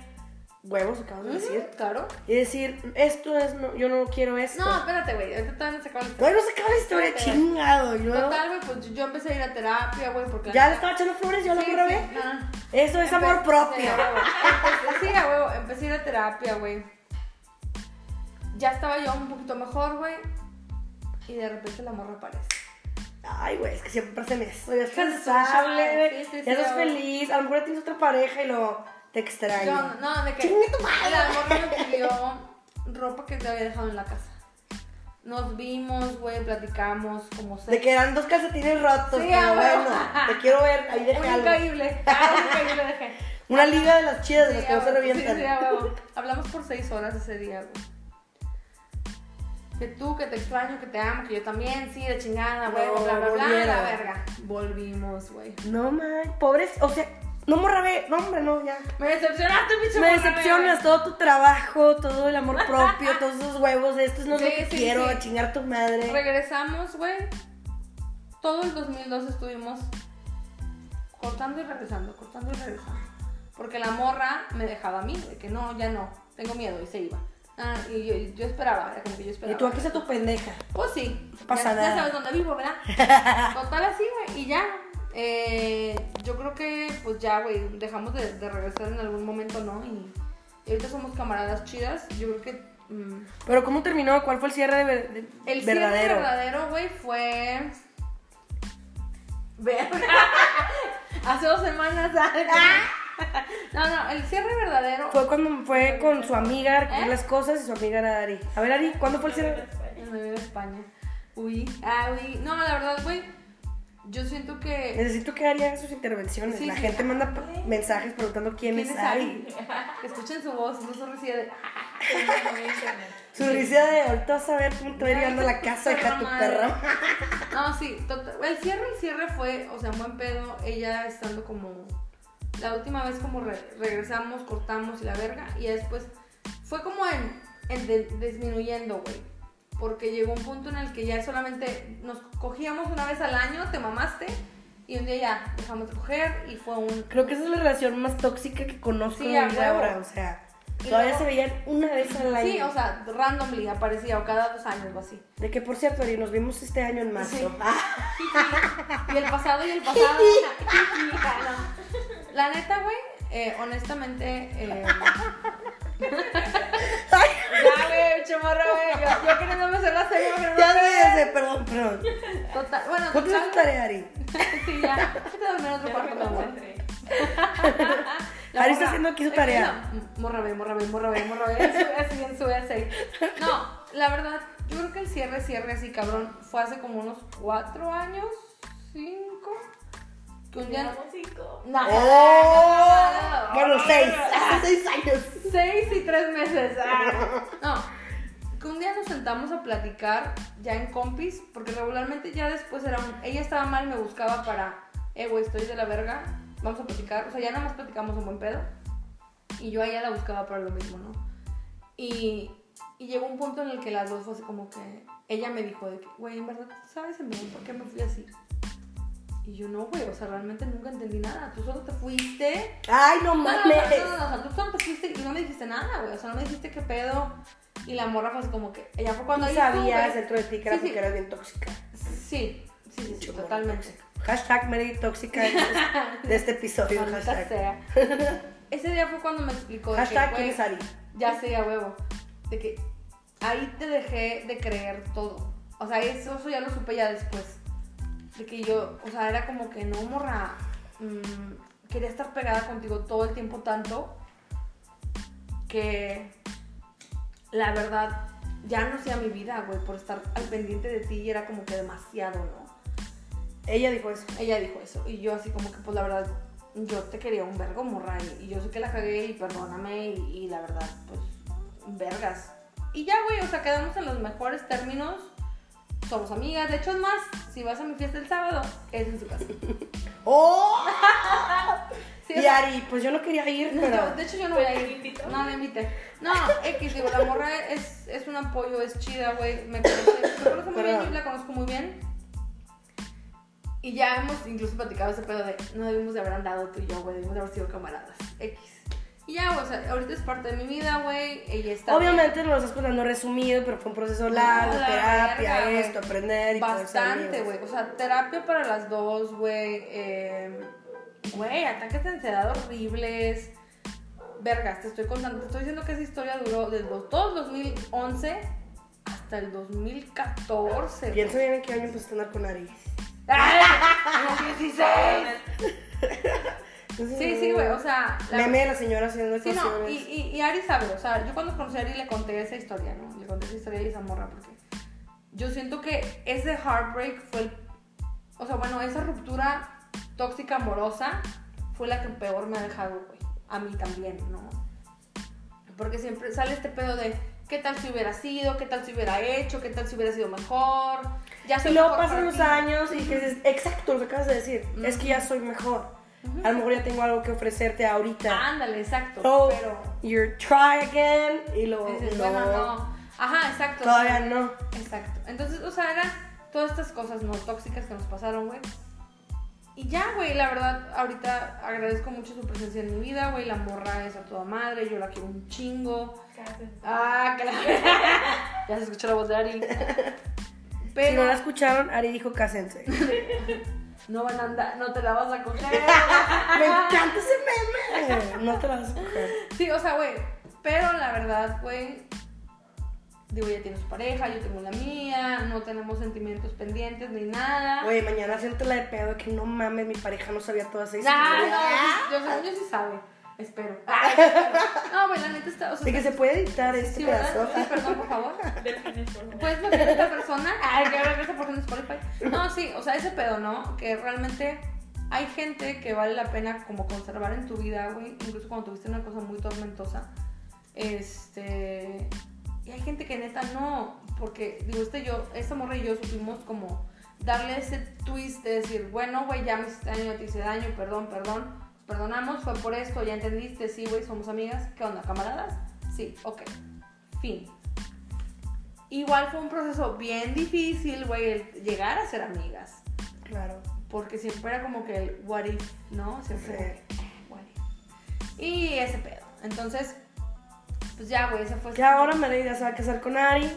huevos, acabas de decir. Claro. Y decir, esto es, no, yo no quiero esto. No, espérate, güey. Ahorita todavía no se acaba la historia. Todavía no se acaba la historia, chingado. Total, güey, pues yo empecé a ir a terapia, güey, porque... Ya le estaba echando flores, yo la Sí, grabé. sí. Eso es Empe- amor propio. Sí. Empecé- Sí, a huevo. Empecé a ir a terapia, güey. Ya estaba yo un poquito mejor, güey. Y de repente la morra aparece. Ay, güey, es que siempre hacen eso. Ya estable, madre, güey. ya güey. feliz. A lo mejor tienes otra pareja y lo te extraño. Yo, no, de que... Tu madre. La morra me pidió ropa que te había dejado en la casa. Nos vimos, güey, platicamos como sé. De que eran dos calcetines rotos, Sí, pero bueno, te quiero ver, ahí Un déjalo. increíble. Ah, un increíble dejé. Una liga de las chidas, de las que no se revientan. Sí, sí. Hablamos por seis horas ese día, güey. Que tú, que te extraño, que te amo, que yo también, sí, de chingada, güey, No, bla, bla, bla, volvieron. la verga. Volvimos, güey. No, man, pobres, o sea, no morra, ve, no, hombre, no, ya. Me decepcionaste, pinche Me decepcionas todo tu trabajo, todo el amor propio, todos esos huevos, esto no es lo Sí, que sí, quiero, sí. chingar tu madre. Regresamos, güey. Todo el 2002 estuvimos cortando y regresando, cortando y regresando. Porque la morra me dejaba a mí, de que no, ya no, tengo miedo y se iba. Ah, y yo, yo esperaba, era como que yo Y esperaba. tú aquí está tu pendeja. Pues sí, pasa ya, nada. ya sabes dónde vivo, ¿verdad? Total así, güey, y ya. Eh, yo creo que, pues ya, güey, dejamos de, de regresar en algún momento, ¿no? Y, y ahorita somos camaradas chidas. Yo creo que. mm, Pero ¿cómo terminó? ¿Cuál fue el cierre de, ver- de- el verdadero? cierre verdadero, güey, fue. Hace dos semanas. no, no, el cierre verdadero. Fue cuando fue con su amiga a ¿Eh? las cosas y su amiga era Ari. A ver, Ari, ¿cuándo fue el cierre? En medio de España. Uy, ah, uy. No, la verdad, güey. Yo siento que. Necesito que Ari haga sus intervenciones. Sí, la sí. gente manda mensajes preguntando quién, ¿Quién es Ari. Escuchen su voz, no su risa de. Su risa de ahorita vas a ver cómo te va a ir llegando a la casa, hija tu perra. No, sí, total. El cierre, el cierre fue, o sea, un buen pedo. Ella estando como. La última vez, como re- regresamos, cortamos y la verga. Y después fue como en, en de- disminuyendo, güey. Porque llegó un punto en el que ya solamente nos cogíamos una vez al año, te mamaste. Y un día ya dejamos de coger y fue un. Creo que esa es la relación más tóxica que conozco Sí, en ahora. O sea, Y todavía luego- se veían una vez al año. Sí, o sea, randomly aparecía o cada dos años o así. De que por cierto, Ari, nos vimos este año en marzo. Sí. Ah, Y el pasado y el pasado. La neta, güey, eh, honestamente. Eh, chamorra, güey. Yo, yo queriéndome hacer la serie, pero no ya me sé, ya sé, perdón, perdón. Total, bueno, ¿Cuánto es total. tu tarea, Ari? Sí, ya. Vete a dormir en otro cuarto, mi amor. La Ari morra- está haciendo aquí su es que tarea. no, Morra, ve, morra, ve, morra, ve, morra, ve. Sube así, en sube así. No, la verdad, yo creo que el cierre, cierre así, cabrón, fue hace como unos cuatro años, cinco. Que un día. No. ¡Oh! Bueno, seis. Ah, Seis años. Seis y tres meses. Ah. No. Que un día nos sentamos a platicar ya en compis, porque regularmente ya después era un. Ella estaba mal, me buscaba para. Eh, güey, estoy de la verga. Vamos a platicar. O sea, ya nada más platicamos un buen pedo. Y yo a ella la buscaba para lo mismo, ¿no? Y, y llegó un punto en el que las dos fue así como que. Ella me dijo de que, güey, en verdad, ¿sabes en verdad por qué me fui así? Y yo no, güey, o sea, realmente nunca entendí nada. Tú solo te fuiste Ay, no no, no, no, mames. no, no, o sea, tú solo te fuiste y no me dijiste nada, güey. O sea, no me dijiste qué pedo. Y la morra fue así como que. Ella fue cuando Tú sabías dentro de ti que era Sí, porque eras bien tóxica. Sí, sí, sí, sí, totalmente. tóxica. Hashtag Mary tóxica de, de este episodio. Hashtag. sea. Ese día fue cuando me explicó. Hashtag que. Ya sé, a huevo. De que ahí te dejé de creer todo. O sea, eso, eso ya lo supe ya después. De que yo, o sea, era como que no, morra. mm, quería estar pegada contigo todo el tiempo tanto que la verdad ya no hacía mi vida, güey, por estar al pendiente de ti y era como que demasiado, ¿no? Ella dijo eso. Ella dijo eso y yo así como que pues la verdad yo te quería un vergo, morra, y, y yo sé que la cagué y perdóname y, y la verdad pues vergas. Y ya, güey, o sea, quedamos en los mejores términos. Somos amigas, de hecho es más, si vas a mi fiesta el sábado, es en su casa. ¡Oh! Sí, y sea, Ari, pues yo no quería ir, no, pero... yo- de hecho yo no voy a ¿Pero te ir. No, le invité. No, X, digo, la morra es, es un apoyo, es chida, güey. Me conoce, me conoce muy bien, yo la conozco muy bien. Y ya hemos incluso platicado ese pedo de no debimos de haber andado tú y yo, güey, debimos de haber sido camaradas. X. Y ya, güey, o sea, ahorita es parte de mi vida, güey. Ella está. Obviamente nos lo estás contando resumido, pero fue un proceso largo, la terapia, esto, aprender y Bastante, güey. O sea, terapia para las dos, güey. Eh, Güey, ataques de ansiedad horribles. Vergas, te estoy contando. Te estoy diciendo que esa historia duró desde todo el 2011 hasta el 2014. güey. Pienso bien en qué año empezaste a andar con Ari. ¡Ay! ¡En el 16! Sí, sí, güey. O sea, la- Meme de la señora haciendo Sí, no, ecuaciones. y, y, y Ari sabe, o sea, yo cuando conocí a Ari le conté esa historia, ¿no? Le conté esa historia y esa morra porque yo siento que ese heartbreak fue el, o sea, bueno, esa ruptura tóxica amorosa fue la que peor me ha dejado, güey. A mí también, ¿no? Porque siempre sale este pedo de qué tal si hubiera sido, qué tal si hubiera hecho, qué tal si hubiera sido mejor. Ya Y soy luego mejor pasan los ti. años y que dices, exacto lo que acabas de decir, es que ya soy mejor. A lo mejor ya tengo algo que ofrecerte ahorita. Ándale, exacto. So, pero you're try again y luego dices, no, bueno, no. Ajá, exacto. todavía no. Exacto. Entonces, o sea, eran todas estas cosas no tóxicas que nos pasaron, güey. Y ya, güey, la verdad, ahorita agradezco mucho su presencia en mi vida, güey. La morra es a toda madre, yo la quiero un chingo. Ah, claro. ya se escuchó la voz de Ari. Si Pero no la escucharon, Ari dijo cásense. no van a andar, no te la vas a coger. Me encanta ese meme. No te la vas a coger. Sí, o sea, güey. Pero la verdad, güey. Digo, ella tiene su pareja, yo tengo la mía, no tenemos sentimientos pendientes ni nada. Oye, mañana siento la de pedo de que no mames, mi pareja no sabía toda esa Ah, historia. no, sí, yo, según yo sí sabe. Espero. Ah, espero. No, güey, la neta está. O sea, De que se puede editar sí, este ¿verdad? pedazo. Sí, perdón, por favor. Por. ¿Puedes bloquear a esta persona? Ay, que ahora esa persona en Spotify. No, sí, o sea, ese pedo, ¿no? Que realmente hay gente que vale la pena como conservar en tu vida, güey. Incluso cuando tuviste una cosa muy tormentosa. Este. Y hay gente que neta no. Porque, digo, este yo, esta morra y yo supimos como darle ese twist de decir, bueno, güey, ya me hiciste daño, te hice daño, perdón, perdón. Perdonamos, fue por esto, ya entendiste, sí, güey, somos amigas. ¿Qué onda, camaradas? Sí, ok. Fin. Igual fue un proceso bien difícil, güey, el llegar a ser amigas. Claro. Porque siempre era como que el what if, ¿no? Siempre Sí. what if. Y ese pedo. Entonces, pues ya, güey, ese fue. Que ahora Merida se va a casar con Ari.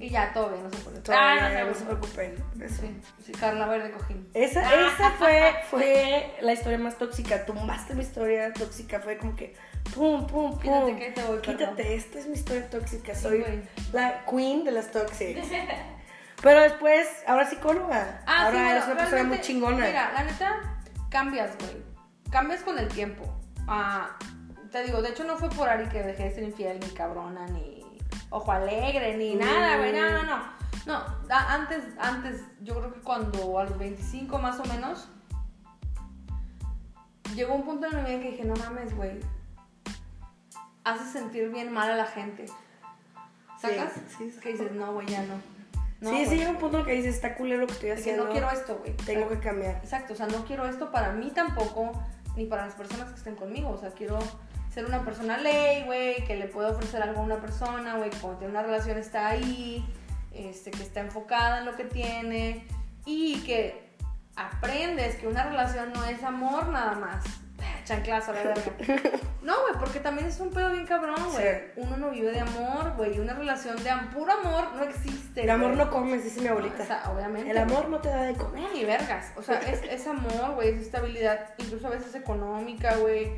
Y ya, todo bien, no se preocupen. Ah, no, no se se preocupen. Eso. Sí, sí, Carla Verde Cojín. Esa, esa fue, fue la historia más tóxica. Tumbaste mi historia tóxica. Fue como que pum, pum, pum. Quítate que te voy, Quítate, perdón. esta es mi historia tóxica. Soy la queen de las toxics. Pero después, ahora psicóloga. Ah, ahora sí, eres una persona muy chingona. Mira, la neta, cambias, güey. Cambias con el tiempo. Ah, te digo, de hecho no fue por Ari que dejé de ser infiel, ni cabrona, ni ojo alegre, ni nada, güey. No, no, no. No, antes, antes, yo creo que cuando a los 25 más o menos, llegó un punto en mi vida que dije, no mames, güey. Haces sentir bien mal a la gente. ¿Sacas? sí, sí. Que dices, no, güey, ya no. No, sí, sí, llega un punto en que dices, está culero lo que estoy De que haciendo. no quiero esto, güey. Tengo que cambiar. Exacto, o sea, no quiero esto para mí tampoco, ni para las personas que estén conmigo. O sea, quiero ser una persona ley, güey, que le pueda ofrecer algo a una persona, güey, que cuando tiene una relación está ahí, este, que está enfocada en lo que tiene y que aprendes que una relación no es amor nada más. Chanclazo, la verga. No, güey, porque también es un pedo bien cabrón, güey. Sí. Uno no vive de amor, güey, y una relación de puro amor no existe. El amor güey. no comes, dice mi abuelita. O sea, obviamente. El amor no te da de comer. No, ni vergas. O sea, es, es amor, güey, es estabilidad, incluso a veces económica, güey.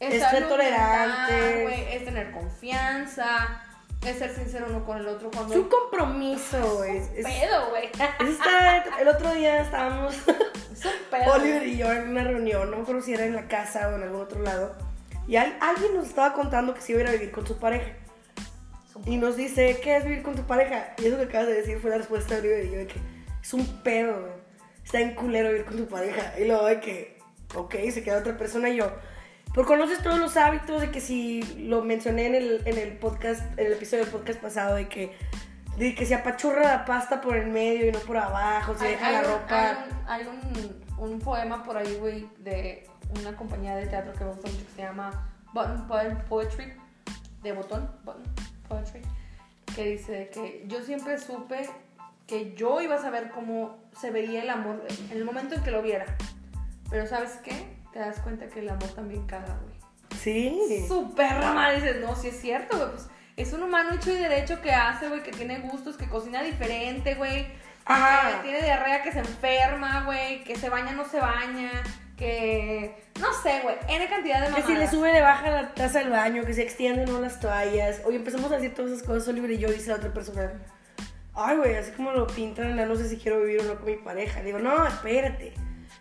Es ser tolerante. es tener confianza, es ser sincero uno con el otro cuando Es un compromiso, güey. Es, es- pedo, güey. el otro día estábamos Es un pedo. Oliver y yo en una reunión, no me acuerdo si era en la casa o en algún otro lado. Y al- alguien nos estaba contando que se iba a ir a vivir con su pareja. y nos dice, ¿qué es vivir con tu pareja? Y eso que acabas de decir fue la respuesta de Oliver y yo de que es un pedo, güey. Está en culero vivir con tu pareja. Y luego de que, ok, se queda otra persona y yo. Pero conoces todos los hábitos de que si lo mencioné en el, en el podcast, en el episodio del podcast pasado, de que, de que se apachurra la pasta por el medio y no por abajo, se Hay- deja hay la un- ropa. Hay, un, hay un, un poema por ahí, güey, de una compañía de teatro que me gusta mucho que se llama Button Po- Poetry, de botón, Button Poetry, que dice que yo siempre supe que yo iba a saber cómo se veía el amor en el momento en que lo viera. Pero ¿sabes qué? Te das cuenta que el amor también caga, güey. Sí. Súper rama, dices, no, sí es cierto, güey, pues es un humano hecho y derecho que hace, güey, que tiene gustos, que cocina diferente, güey. Que tiene diarrea, que se enferma, güey, que se baña, no se baña, que... No sé, güey, N cantidad de Que mamadas. si le sube, le baja la taza del baño, que se extienden no las toallas. Oye, empezamos a decir todas esas cosas, Oliver y yo, dice la otra persona. Ay, güey, así como lo pintan, no sé si quiero vivir o no con mi pareja. Le digo, no, espérate.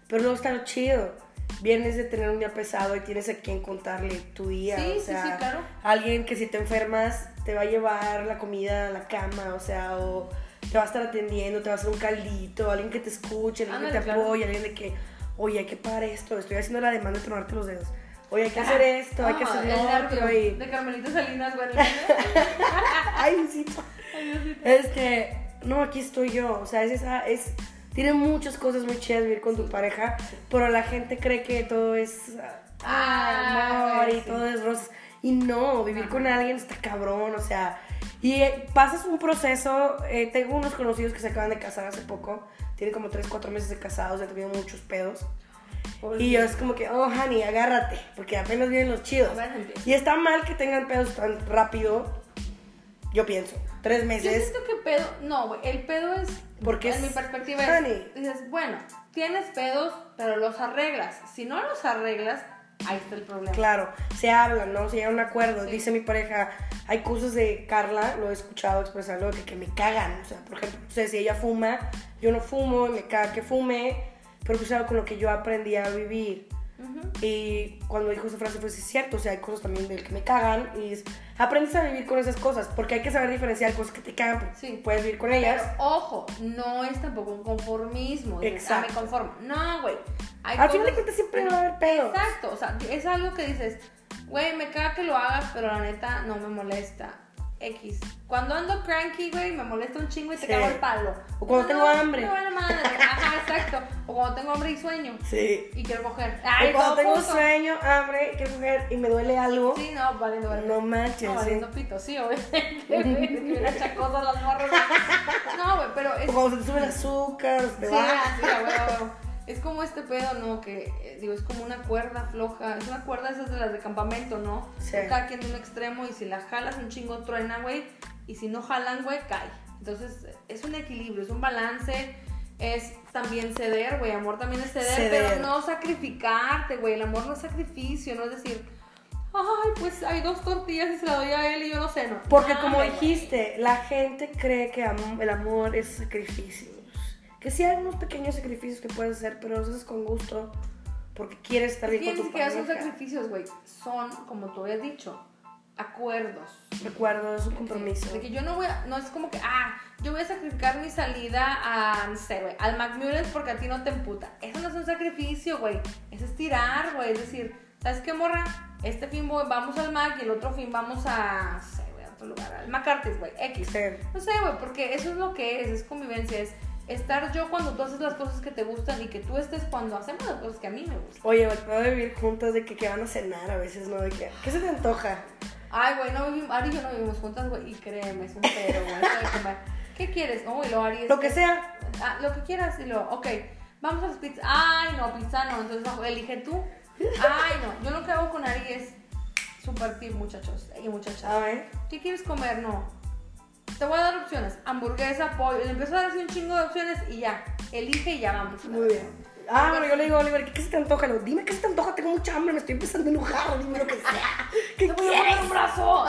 Pero luego está lo chido. Vienes de tener un día pesado y tienes a quien contarle tu día. Sí, o sí, sea, sí, claro. Alguien que si te enfermas te va a llevar la comida a la cama, o sea, o te va a estar atendiendo, te va a hacer un caldito, alguien que te escuche, alguien que te claro. apoye, alguien de que, oye, hay que pagar esto, estoy haciendo la demanda de tronarte los dedos. Oye, hay que hacer esto, hay que Ah, hacer lo otro. nervio Y... De Carmelita Salinas, güey. Ay, Diosito. Este, no, aquí estoy yo. O sea, es esa, es, tiene muchas cosas muy chidas vivir con tu pareja, pero la gente cree que todo es ah, Ah, amor y todo es rosas. Y no, vivir con alguien está cabrón, o sea. Y eh, pasas un proceso. eh, tengo unos conocidos que se acaban de casar hace poco. Tienen como 3, 4 meses de casados, han tenido muchos pedos. Y yo es como que, oh, honey, agárrate, porque apenas vienen los chidos. Y está mal que tengan pedos tan rápido, yo pienso. Tres Yo meses. siento que pedo... No, güey, el pedo es... Porque en es mi perspectiva es... Dices, bueno, tienes pedos, pero los arreglas. Si no los arreglas, ahí está el problema. Claro, se hablan, ¿no? Se llega a un acuerdo. Sí. Dice mi pareja, hay cosas de Carla, lo he escuchado expresarlo, que, que me cagan. O sea, por ejemplo, no sé, si ella fuma, yo no fumo, y me caga que fume, pero pues es algo con lo que yo aprendí a vivir. Ujú. Y cuando dijo esa frase, pues sí es cierto, o sea, hay cosas también del que me cagan y es, aprendes a vivir con esas cosas, porque hay que saber diferenciar cosas que te cagan, Sí. puedes vivir con ellas. Pero ojo, no es tampoco un conformismo. dices, ah, Exacto. me conformo. No, güey. Al final de cosas- cuentas siempre va a haber pedos. Exacto, o sea, es algo que dices, güey, me caga que lo hagas, pero la neta no me molesta. X. Cuando ando cranky, güey, me molesta un chingo y te Sí. cago el palo. O cuando tengo hambre. No vale madre. Ajá, exacto. O cuando tengo hambre y sueño. Sí. Y quiero coger. Y Ay, cuando todo tengo puto. sueño, hambre, quiero coger y me duele algo, Sí, no, valiendo verga. no manches. No, ¿sí? valiendo pito, sí, obviamente. Bien achacosas las morras. No, güey, pero es O cuando se te sube el azúcar, te Sí, baja. sí, Es como este pedo, ¿no? Que, eh, digo, es como una cuerda floja. Es una cuerda esas de las de campamento, ¿no? Sí. Cada quien de un extremo y si la jalas un chingo truena, güey. Y si no jalan, güey, cae. Entonces, es un equilibrio, es un balance. Es también ceder, güey. Amor también es ceder, Ceder. pero no sacrificarte, güey. El amor no es sacrificio, no es decir, ay, pues hay dos tortillas y se la doy a él y yo no sé, ¿no? Porque como dijiste, la gente cree que el amor es sacrificios. Que sí hay unos pequeños sacrificios que puedes hacer, pero los haces con gusto porque quieres estar Es bien que con tu siquiera son sacrificios, güey. Son, como tú habías dicho, acuerdos. Recuerdo, es un compromiso. De que yo no voy a, no es como que, ah, yo voy a sacrificar mi salida a, no sé, güey, al McMullen porque a ti no te emputa. Eso no es un sacrificio, güey. Es estirar, güey. Es decir, ¿sabes qué, morra? Este fin voy- vamos al Mac y el otro fin vamos a, no sé, güey, a otro lugar, al McCarthy's, güey, X. Sí. No sé, güey, porque eso es lo que es, es convivencia, es estar yo cuando tú haces las cosas que te gustan y que tú estés cuando hacemos las cosas que a mí me gustan. Oye, puedo vivir juntas de que, que van a cenar a veces, ¿no? De que, ¿qué se te antoja? Ay, güey, no vivimos, Ari y yo no vivimos juntas, güey, y créeme, es un pedo, güey. ¿Qué quieres? Y lo Ari es Lo que sea. Ah, lo que quieras, y lo, ok, vamos a las pizzas. Ay, no, pizza no, entonces no, elige tú. Ay, no, yo lo que hago con Ari es super tip, muchachos y muchachas. A ver. ¿Qué quieres comer? No. Te voy a dar opciones, hamburguesa, pollo, le empiezo a dar así un chingo de opciones y ya, elige y ya vamos. Muy bien. Ah, bueno, yo le digo a Oliver, ¿qué, se te antoja? Dime qué se te antoja, tengo mucha hambre, me estoy empezando a enojar, dime lo que sea. ¿Qué Te voy a poner un brazo.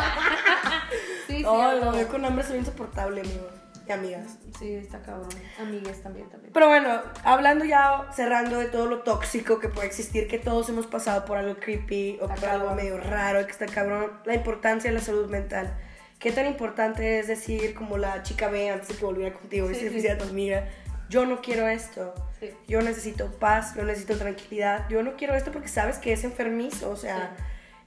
sí, sí, Oh, lo veo con hambre, soy insoportable, amigos y amigas. Sí, está cabrón. Amigues también, también. Pero bueno, hablando ya, cerrando de todo lo tóxico que puede existir, que todos hemos pasado por algo creepy o Está por algo cabrón. medio raro, que está cabrón, la importancia de la salud mental. ¿Qué tan importante es decir, como la chica B antes de que volviera contigo y Sí, se sí. decía a tu amiga, yo no quiero esto, Sí. yo necesito paz, yo necesito tranquilidad, yo no quiero esto porque sabes que es enfermizo, o sea,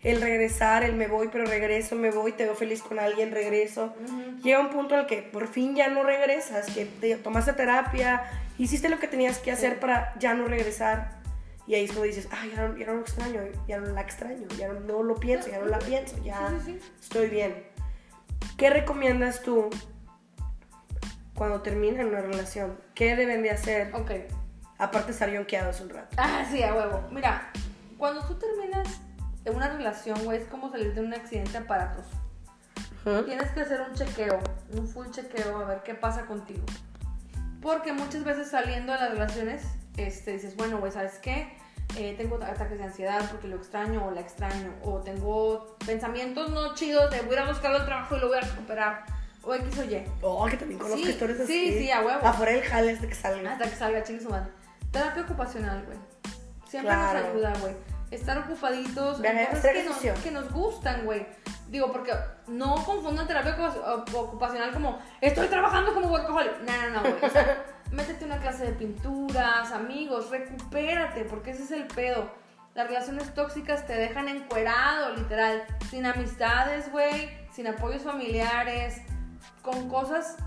el regresar, el me voy pero regreso, me voy, te veo feliz con alguien, regreso. Llega un punto en el que por fin ya no regresas, que te tomaste terapia, hiciste lo que tenías que hacer para ya no regresar. Y ahí es cuando dices, ay, ya no, ya no lo extraño, ya no la extraño, ya no, no lo pienso, ya no la pienso, ya Sí, sí, sí. estoy bien. ¿Qué recomiendas tú cuando terminan una relación? ¿Qué deben de hacer? Ok. Aparte de estar yonqueados un rato. Ah, sí, a huevo. Mira, cuando tú terminas una relación, güey, es como salir de un accidente aparatoso. Ujú. Tienes que hacer un chequeo, un full chequeo, a ver qué pasa contigo. Porque muchas veces saliendo de las relaciones, este, dices, bueno, güey, ¿sabes qué? Eh, tengo ataques de ansiedad porque lo extraño o la extraño. O tengo pensamientos no chidos de voy a buscarlo al trabajo y lo voy a recuperar. O X o Y. Oh, que también conozco Sí, historias así. sí, sí, a huevo. Afuera del jale hasta que salga. Hasta que salga, chingue su madre. Terapia ocupacional, güey. Siempre Claro. nos ayuda, güey. Estar ocupaditos Viaje- cosas que nos, que nos gustan, güey. Digo, porque no confundan terapia ocu- ocupacional como estoy trabajando como workaholic. No, no, no, güey. O sea, métete una clase de pinturas, amigos, recupérate, porque ese es el pedo. Las relaciones tóxicas te dejan encuerado, literal. Sin amistades, güey. Sin apoyos familiares. Con cosas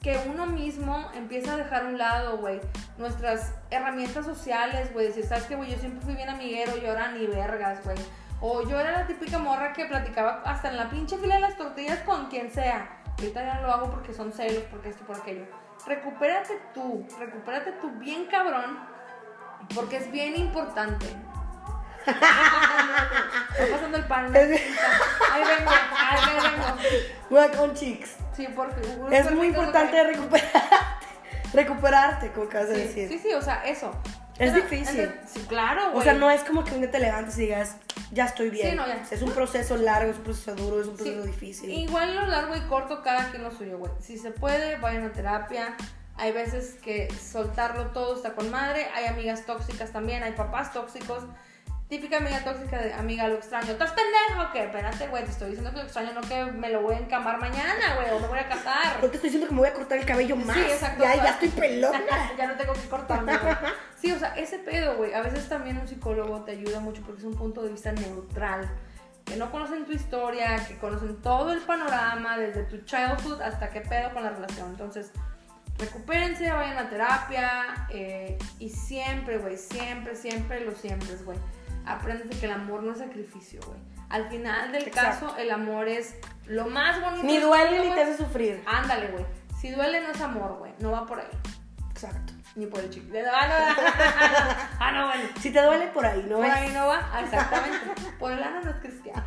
que uno mismo empieza a dejar a un lado, güey. Nuestras herramientas sociales, güey. Decir, ¿sabes qué, güey? Yo siempre fui bien amiguero y ahora ni vergas, güey. O yo era la típica morra que platicaba hasta en la pinche fila de las tortillas con quien sea. Ahorita ya no lo hago porque son celos, porque esto, por aquello. Recupérate tú, recupérate tú bien cabrón, porque es bien importante. Está pasando el pan. Ahí vengo, ahí vengo. Con chicks. Sí, porque Es muy importante recuperarte. recuperarte, como acabas de decir. sí, sí, o sea, eso. Es Pero, difícil. entre- sí, claro, güey. O sea, no es como que un día te levantes y digas, ya estoy bien. Sí, no, ya. Es un proceso largo, es un proceso duro, es un Sí. proceso difícil. Igual lo largo y corto, cada quien lo suyo, güey. Si se puede, vayan a terapia. Hay veces que soltarlo todo está con madre. Hay amigas tóxicas también, hay papás tóxicos. Típica amiga tóxica de amiga, lo extraño. ¿Estás pendejo qué? Espérate, güey, te estoy diciendo que lo extraño, no que me lo voy a encamar mañana, güey, o me voy a casar. No te estoy diciendo que me voy a cortar el cabello más. Sí, exacto. Ya, ya estoy pelona. ya no tengo que cortarme, güey. Sí, o sea, ese pedo, güey. A veces también un psicólogo te ayuda mucho porque es un punto de vista neutral. Que no conocen tu historia, que conocen todo el panorama, desde tu childhood hasta qué pedo con la relación. Entonces, recupérense, vayan a terapia. eh, y siempre, güey, siempre, siempre lo siempre, güey. Apréndete que el amor no es sacrificio, güey. Al final del Exacto. caso, el amor es lo más bonito. Ni duele ni te hace sufrir. Ándale, güey. Si duele no es amor, güey. No va por ahí. Exacto. Ni por el chicle. Ah, no, ah, no, bueno. Si te duele por ahí, ¿no Por es? ahí no va. Exactamente. Por el ano no es cristiano.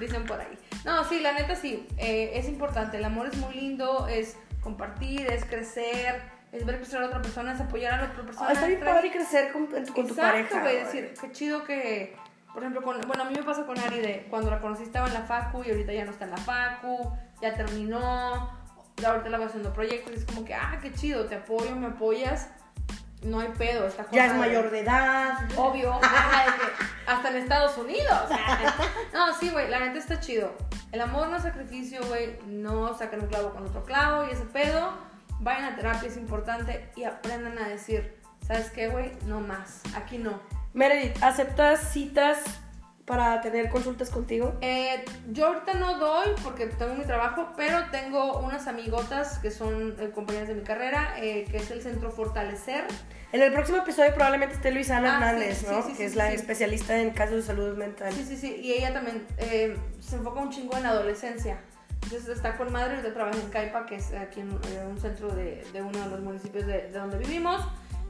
Dicen por ahí. No, sí, la neta sí. eh, es importante. El amor es muy lindo. Es compartir, es crecer, es ver crecer a otra persona, es apoyar a la otra persona. Ah, está bien padre crecer con, tu- con tu Exacto, pareja. güey. güey. decir, qué chido que, por ejemplo, con, bueno, a mí me pasa con Ari de cuando la conocí estaba en la Facu y ahorita ya no está en la Facu, ya terminó, ahorita la voy haciendo proyectos y es como que, ah, qué chido, te apoyo, me apoyas, no hay pedo, Ya es mayor de edad. Obvio, hasta en Estados Unidos. No, sí, güey, la neta está chido. El amor no es sacrificio, güey. No saquen un clavo con otro clavo y ese pedo. Vayan a terapia, es importante. Y aprendan a decir, ¿sabes qué, güey? No más. Aquí no. Meredith, ¿aceptas citas para tener consultas contigo? Eh, yo ahorita no doy porque tengo mi trabajo, pero tengo unas amigotas que son eh, compañeras de mi carrera, eh, que es el Centro Fortalecer. En el próximo episodio probablemente esté Luisana Ah, Hernández, sí, ¿no? sí, sí, que es sí, la especialista en casos de salud mental. Sí, sí, sí. Y ella también eh, se enfoca un chingo en la adolescencia. Entonces está con madre, ahorita trabaja en Caipa, que es aquí en, en un centro de, de uno de los municipios de, de donde vivimos.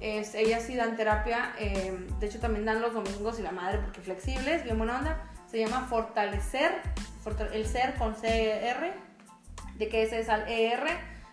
Es, ellas sí dan terapia, eh, de hecho también dan los domingos y la madre porque flexibles, bien buena onda. Se llama Fortalecer, forta- el ser con CR, de que ese es al ER.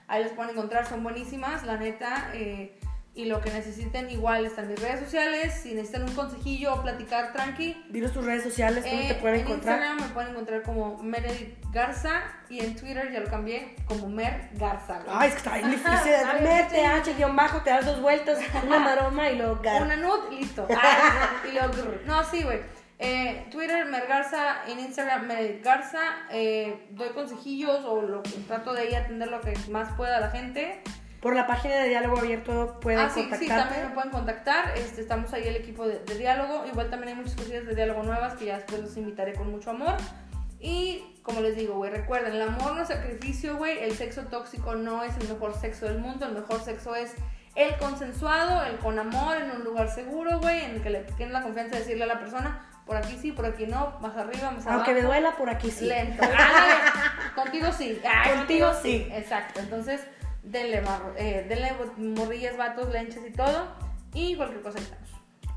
Ahí los pueden encontrar, son buenísimas, la neta. eh, y lo que necesiten, igual están mis redes sociales. Si necesitan un consejillo o platicar tranqui, Dinos tus redes sociales, ¿dónde eh, te pueden en encontrar? Instagram me pueden encontrar como Meredith Garza y en Twitter ya lo cambié como Mer Garza. Ay, es que está bien difícil. Mer. TH, guion bajo, te das dos vueltas, una maroma y luego gar. Una nud, listo. Ah, y luego. No, sí, güey. Eh, Twitter, Mergarza, en Instagram, Mergarza. Eh, doy consejillos o lo, trato de ahí atender lo que más pueda a la gente. Por la página de Diálogo Abierto pueden Ah, sí, sí, también me pueden contactar. Este, estamos ahí el equipo de, de diálogo. Igual también hay muchas cosillas de diálogo nuevas que ya después los invitaré con mucho amor. Y como les digo, güey, recuerden, el amor no es sacrificio, güey. El sexo tóxico no es el mejor sexo del mundo. El mejor sexo es el consensuado, el con amor, en un lugar seguro, güey, en el que le tienes la confianza de decirle a la persona, por aquí sí, por aquí no, más arriba, más abajo. Aunque me duela por aquí sí. Lento. Contigo sí. Ay, Contigo sí. Exacto. Entonces, denle, marro- eh, denle morrillas, vatos, lenches y todo. Y cualquier cosa estamos.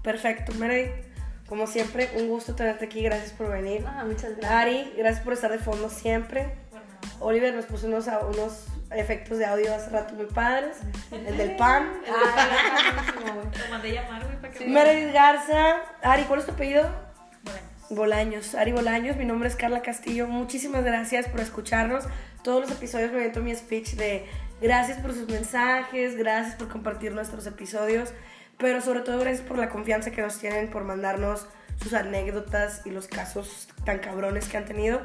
Perfecto, Meredith. Como siempre, un gusto tenerte aquí. Gracias por venir. Ah, muchas gracias. Ari, gracias por estar de fondo siempre. Oliver nos puso unos, unos efectos de audio hace rato muy padres. El del pan. Lo mandé llamar, güey, para que Sí. Meredith Garza. Ari, ¿cuál es tu apellido? Bueno, Bolaños, Ari Bolaños, mi nombre es Carla Castillo. Muchísimas gracias por escucharnos. Todos los episodios me meto mi speech de gracias por sus mensajes, gracias por compartir nuestros episodios, pero sobre todo gracias por la confianza que nos tienen, por mandarnos sus anécdotas y los casos tan cabrones que han tenido.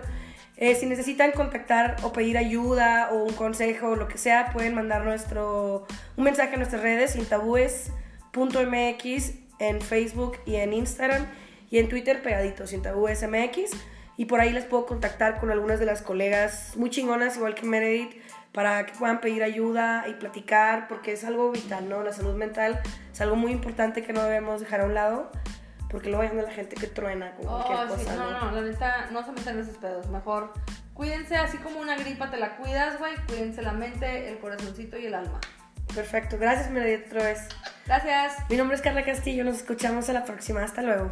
Eh, si necesitan contactar o pedir ayuda o un consejo o lo que sea, pueden mandar nuestro, un mensaje a nuestras redes, sintabúes.mx en Facebook y en Instagram y en Twitter pegadito, sintabúesmx. Y por ahí les puedo contactar con algunas de las colegas muy chingonas, igual que Meredith, para que puedan pedir ayuda y platicar, porque es algo vital, ¿no? La salud mental es algo muy importante que no debemos dejar a un lado, porque luego hay la gente que truena con cualquier Oh, sí, cosa, no, ¿no? no, la neta, no se metan en esos pedos. Mejor cuídense, así como una gripa te la cuidas, güey. Cuídense la mente, el corazoncito y el alma. Perfecto, gracias Meredith otra vez. Gracias. Mi nombre es Carla Castillo, nos escuchamos a la próxima, hasta luego.